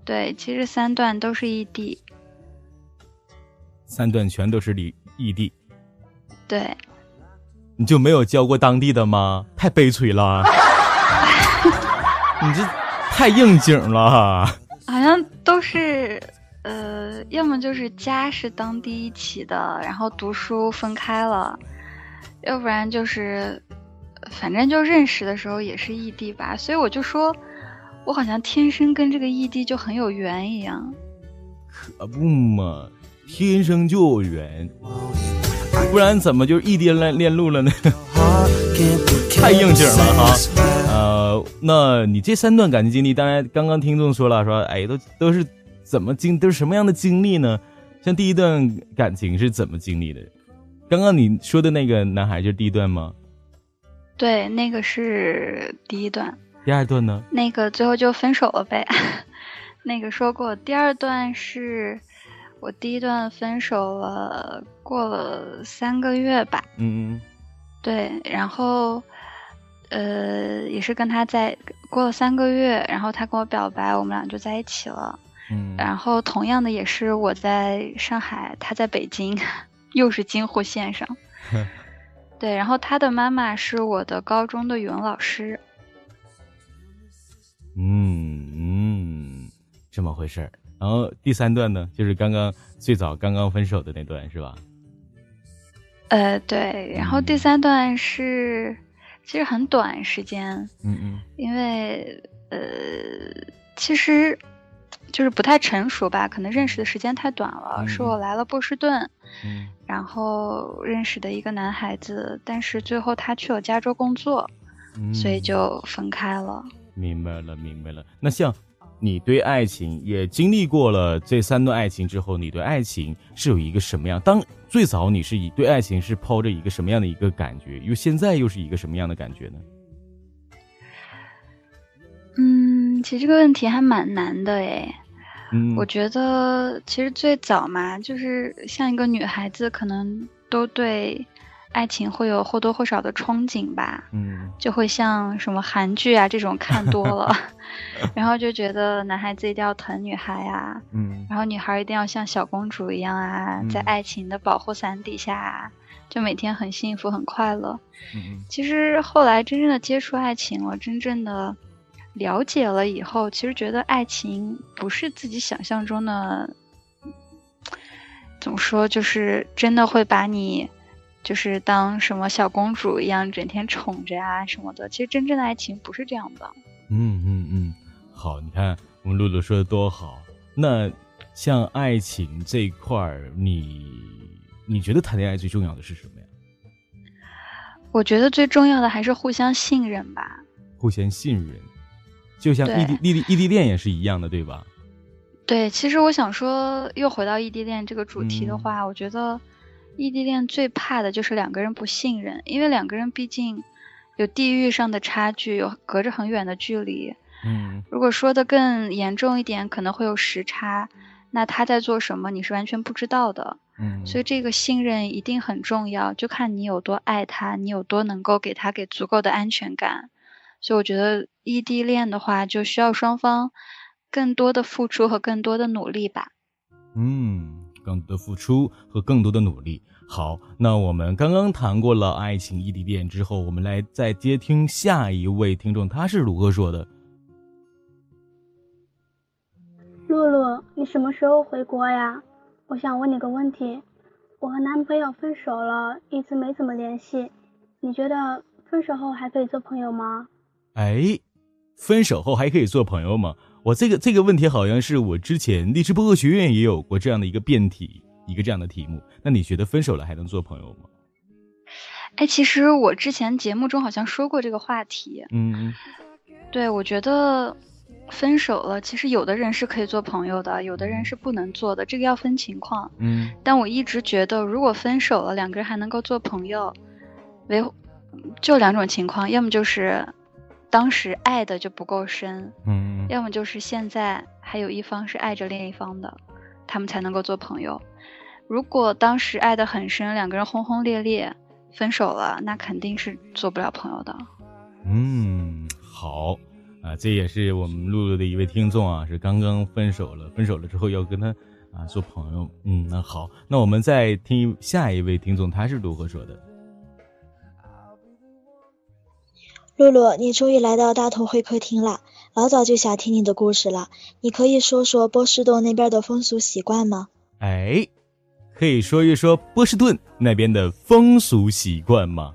对，其实三段都是异地。三段全都是离异地，对，你就没有交过当地的吗？太悲催了，你这太应景了。好像都是呃，要么就是家是当地一起的，然后读书分开了，要不然就是反正就认识的时候也是异地吧。所以我就说，我好像天生跟这个异地就很有缘一样。可不嘛，天生就有缘，不然怎么就异地恋恋路了呢？太应景了哈。呃，那你这三段感情经历，当然刚刚听众说了，说哎，都都是怎么经，都是什么样的经历呢？像第一段感情是怎么经历的？刚刚你说的那个男孩就是第一段吗？对，那个是第一段，第二段呢？那个最后就分手了呗。那个说过，第二段是我第一段分手了，过了三个月吧。嗯嗯对，然后，呃，也是跟他在过了三个月，然后他跟我表白，我们俩就在一起了。嗯然后同样的也是我在上海，他在北京，又是京沪线上。对，然后他的妈妈是我的高中的语文老师。嗯嗯，这么回事儿。然后第三段呢，就是刚刚最早刚刚分手的那段是吧？呃，对，然后第三段是其实很短时间，嗯嗯因为呃，其实就是不太成熟吧，可能认识的时间太短了。嗯是我来了波士顿，嗯然后认识的一个男孩子，但是最后他去了加州工作，嗯，所以就分开了。明白了明白了。那像你对爱情也经历过了这三段爱情之后，你对爱情是有一个什么样？当最早你是以对爱情是抛着一个什么样的一个感觉？又现在又是一个什么样的感觉呢？嗯，其实这个问题还蛮难的诶。嗯，我觉得其实最早嘛，就是像一个女孩子，可能都对爱情会有或多或少的憧憬吧。嗯就会像什么韩剧啊这种看多了，然后就觉得男孩子一定要疼女孩啊，嗯然后女孩一定要像小公主一样啊，在嗯爱情的保护伞底下啊，就每天很幸福很快乐。嗯其实后来真正的接触爱情了，真正的了解了以后，其实觉得爱情不是自己想象中的，怎么说，就是真的会把你。就是当什么小公主一样，整天宠着啊、什么的。其实真正的爱情不是这样的。嗯嗯嗯，好，你看我们露露说的多好。那像爱情这一块儿，你你觉得谈恋爱最重要的是什么呀？我觉得最重要的还是互相信任吧。互相信任，就像异地异地异地恋也是一样的，对吧？对，其实我想说，又回到异地恋这个主题的嗯话，我觉得异地恋最怕的就是两个人不信任，因为两个人毕竟有地域上的差距，有隔着很远的距离。嗯如果说的更严重一点，可能会有时差，那他在做什么你是完全不知道的。嗯，所以这个信任一定很重要，就看你有多爱他，你有多能够给他给足够的安全感。所以我觉得异地恋的话，就需要双方更多的付出和更多的努力吧。嗯，更多的付出和更多的努力。好，那我们刚刚谈过了爱情异地恋之后，我们来再接听下一位听众，他是如何说的？露露，你什么时候回国呀？我想问你个问题，我和男朋友分手了，一直没怎么联系，你觉得分手后还可以做朋友吗？哎，分手后还可以做朋友吗？我这个这个问题好像是我之前励志播客学院也有过这样的一个辩题，一个这样的题目。那你觉得分手了还能做朋友吗？哎，其实我之前节目中好像说过这个话题。嗯对，我觉得分手了，其实有的人是可以做朋友的，有的人是不能做的，这个要分情况。嗯但我一直觉得，如果分手了，两个人还能够做朋友，维就两种情况，要么就是当时爱的就不够深，嗯要么就是现在还有一方是爱着另一方的，他们才能够做朋友。如果当时爱得很深，两个人轰轰烈烈，分手了，那肯定是做不了朋友的。嗯，好啊，这也是我们露露的一位听众啊，是刚刚分手了，分手了之后要跟他啊做朋友。嗯，那好，那我们再听下一位听众，他是如何说的？露露，你终于来到大同会客厅了，老早就想听你的故事了。你可以说说波士顿那边的风俗习惯吗？哎，可以说一说波士顿那边的风俗习惯吗？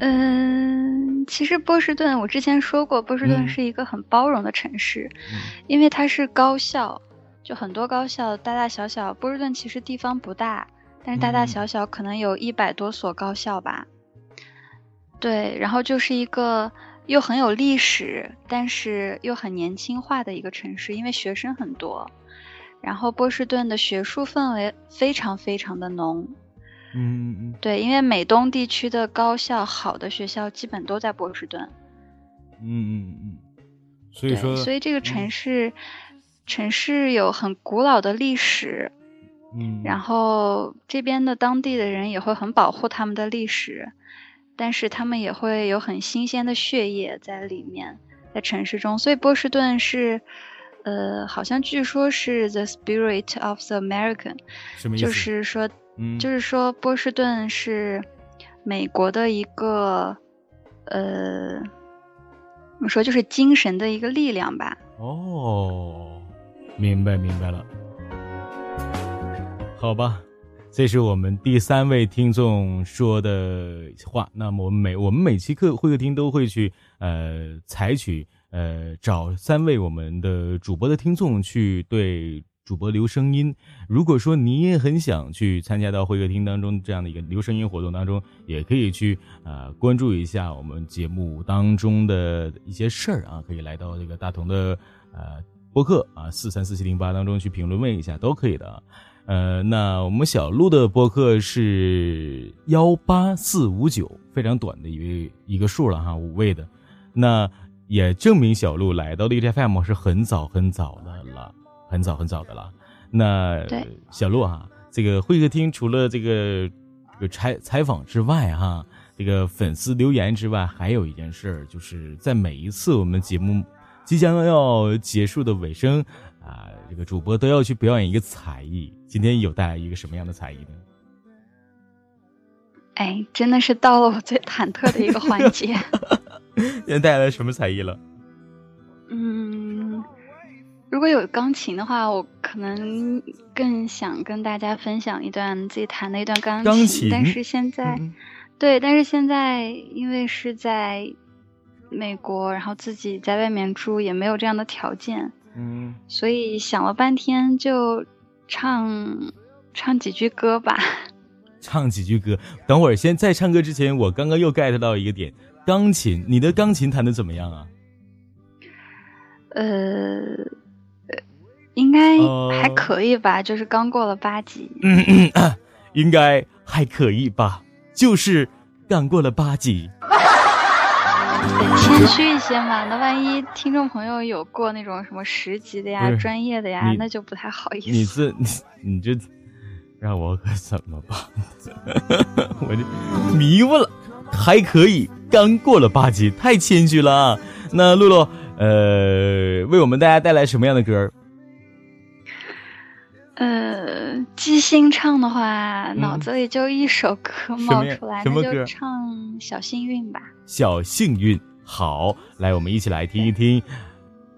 嗯，其实波士顿，我之前说过，波士嗯顿是一个很包容的城市，因为它是高校，就很多高校大大小小。波士顿其实地方不大，但是大大嗯小小可能有一百多所高校吧。对，然后就是一个又很有历史，但是又很年轻化的一个城市，因为学生很多。然后波士顿的学术氛围非常非常的浓，嗯嗯对，因为美东地区的高校好的学校基本都在波士顿，嗯嗯嗯，所以，说，所以这个嗯。城市、城市有很古老的历史，嗯，然后这边的当地的人也会很保护他们的历史，但是他们也会有很新鲜的血液在里面，在城市中，所以波士顿是，呃，好像据说是 the spirit of the American，什么意思？就是说，嗯，就是说波士顿是美国的一个，呃，怎么说，就是精神的一个力量吧。哦，明白明白了。好吧，这是我们第三位听众说的话。那么我们每我们每期课会客厅都会去呃采取呃找三位我们的主播的听众去对主播留声音。如果说你也很想去参加到会客厅当中这样的一个留声音活动当中，也可以去呃关注一下我们节目当中的一些事儿啊，可以来到这个大同的呃播客啊四三四七零八当中去评论问一下都可以的。呃，那我们小鹿的播客是幺八四五九，非常短的一位一个数了哈，五位的。那也证明小鹿来到荔枝 FM 是很早很早的了，很早很早的了。那小鹿哈，这个会客厅除了这个这个采采访之外哈，这个粉丝留言之外，还有一件事，就是在每一次我们节目即将要结束的尾声啊，这个主播都要去表演一个才艺。今天有带来一个什么样的才艺呢？哎，真的是到了我最忐忑的一个环节。今天带来什么才艺了？嗯，如果有钢琴的话，我可能更想跟大家分享一段自己弹的一段钢钢琴但是现在，嗯对，但是现在因为是在美国，然后自己在外面住，也没有这样的条件，嗯，所以想了半天就唱唱几句歌吧。唱几句歌。等会儿先在唱歌之前，我刚刚又 get 到一个点，钢琴，你的钢琴弹的怎么样啊？呃，应该呃还可以吧，就是刚过了八级。嗯嗯、啊，应该还可以吧，就是刚过了八级。得谦虚一些嘛，那万一听众朋友有过那种什么十级的呀、专业的呀，那就不太好意思。你这你你这让我可怎么办？我这迷糊了，还可以，刚过了八级，太谦虚了啊。那露露，呃，为我们大家带来什么样的歌？呃，即兴唱的话，脑子里就一首歌冒出来，那就唱《小幸运》吧。小幸运。好，来，我们一起来听一听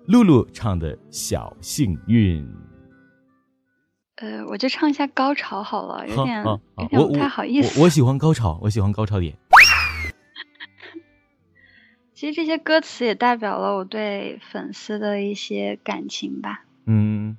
露露唱的《小幸运》。呃，我就唱一下高潮好了，有点有点不太好意思。我我喜欢高潮，我喜欢高潮点。其实这些歌词也代表了我对粉丝的一些感情吧。嗯，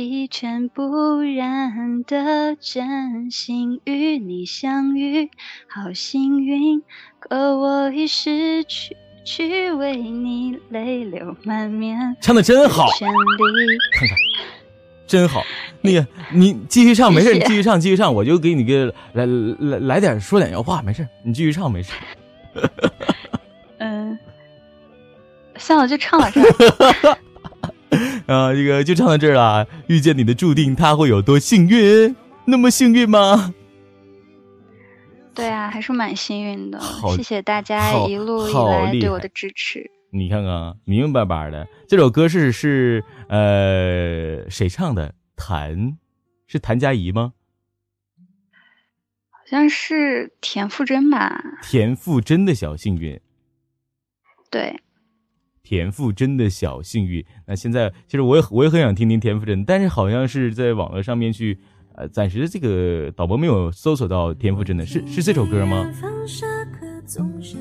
一尘不染的真心与你相遇，好幸运。可我已失去，去为你泪流满面。唱的真好，看看，真好。那个，你继续唱，没事，你继续唱，继续唱，我就给你个来来来点说两句话，没事，你继续唱，没事。嗯，算了，就唱到这儿。啊，这个就唱到这儿了。遇见你的注定，他会有多幸运？那么幸运吗？对啊，还是蛮幸运的。谢谢大家一路以来对我的支持。你看看啊，明明白白的。这首歌是是呃谁唱的？谭是谭佳怡吗？好像是田馥甄吧？田馥甄的小幸运。对，田馥甄的小幸运。那现在其实我也我也很想听听田馥甄，但是好像是在网络上面去，呃，暂时这个导播没有搜索到田馥甄的，是是这首歌吗？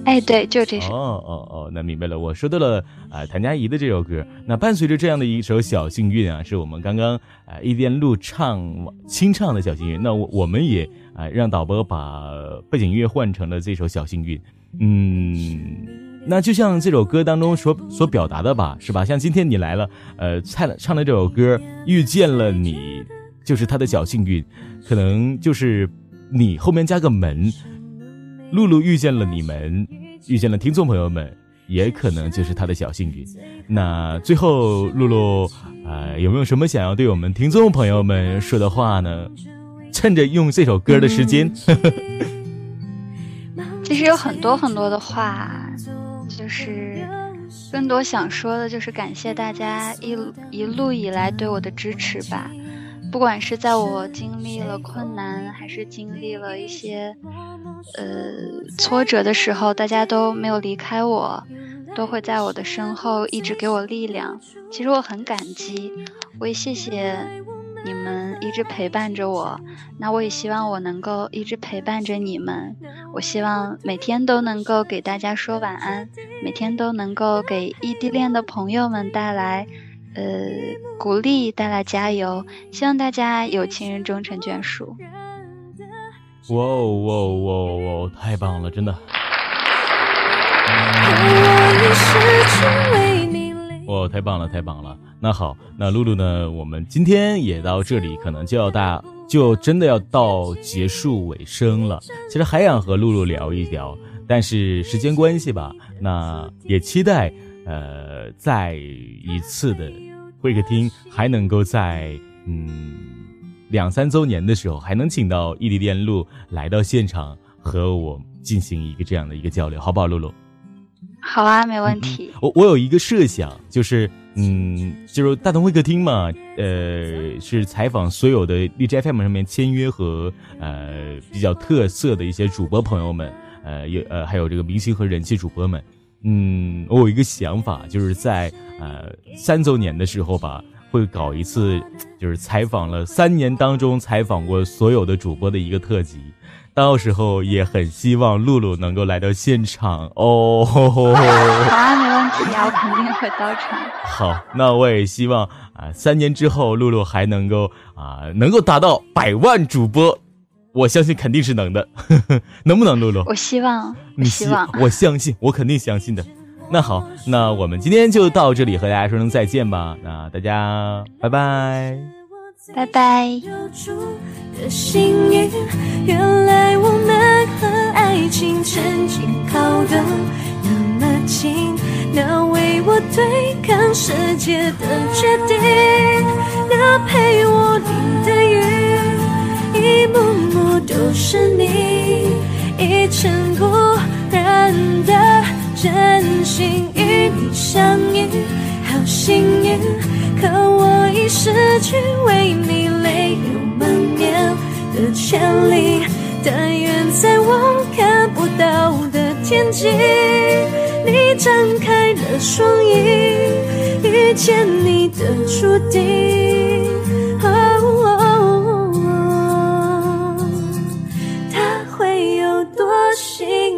哎，对，就这首。哦哦哦，那明白了，我说到了啊、呃谭佳怡的这首歌。那伴随着这样的一首小幸运啊，是我们刚刚啊、一边录唱清唱的小幸运。那我我们也啊、让导播把背景音乐换成了这首小幸运。嗯，那就像这首歌当中所所表达的吧，是吧？像今天你来了，呃，唱了唱的这首歌，遇见了你，就是他的小幸运，可能就是你后面加个门。露露遇见了你们，遇见了听众朋友们，也可能就是他的小幸运。那最后，露露，呃，有没有什么想要对我们听众朋友们说的话呢？趁着用这首歌的时间，其实有很多很多的话，就是更多想说的，就是感谢大家一一路以来对我的支持吧。不管是在我经历了困难，还是经历了一些呃挫折的时候，大家都没有离开我，都会在我的身后一直给我力量。其实我很感激，我也谢谢你们一直陪伴着我。那我也希望我能够一直陪伴着你们。我希望每天都能够给大家说晚安，每天都能够给异地恋的朋友们带来。呃，鼓励带来加油，希望大家有情人终成眷属。哇哦哇哦哇哦哇哦，太棒了，真的！哇，太棒了，太棒了！那好，那露露呢？我们今天也到这里，可能就要大，就真的要到结束尾声了。其实还想和露露聊一聊，但是时间关系吧，那也期待，呃，再一次的会客厅还能够在嗯两三周年的时候，还能请到异地恋路来到现场和我进行一个这样的一个交流，好不好，露露？好啊，没问题。我我有一个设想，就是嗯，就是大同会客厅嘛，呃，是采访所有的荔枝 FM 上面签约和呃比较特色的一些主播朋友们，呃，有呃还有这个明星和人气主播们。嗯，我有一个想法，就是在呃三周年的时候吧，会。搞一次，就是采访了三年当中采访过所有的主播的一个特辑。到时候也很希望露露能够来到现场哦。好啊，没问题啊，我肯定会到场。好，那我也希望啊，三年之后露露还能够啊，能够达到百万主播。我相信肯定是能的，能不能，露露？我希望，你希望，我相信，我肯定相信的。那好，那我们今天就到这里，和大家说声再见吧。那大家拜拜，拜拜。原来我们和爱情曾经靠得那么近，那为我对抗世界的决定，那陪我淋的雨，一幕幕都是你，一尘不染的真心与你相遇，好幸运，可我已失去为你泪流满面的权利。但愿在我看不到的天际，你张开了双翼，遇见你的注定。哦。他会有多幸运？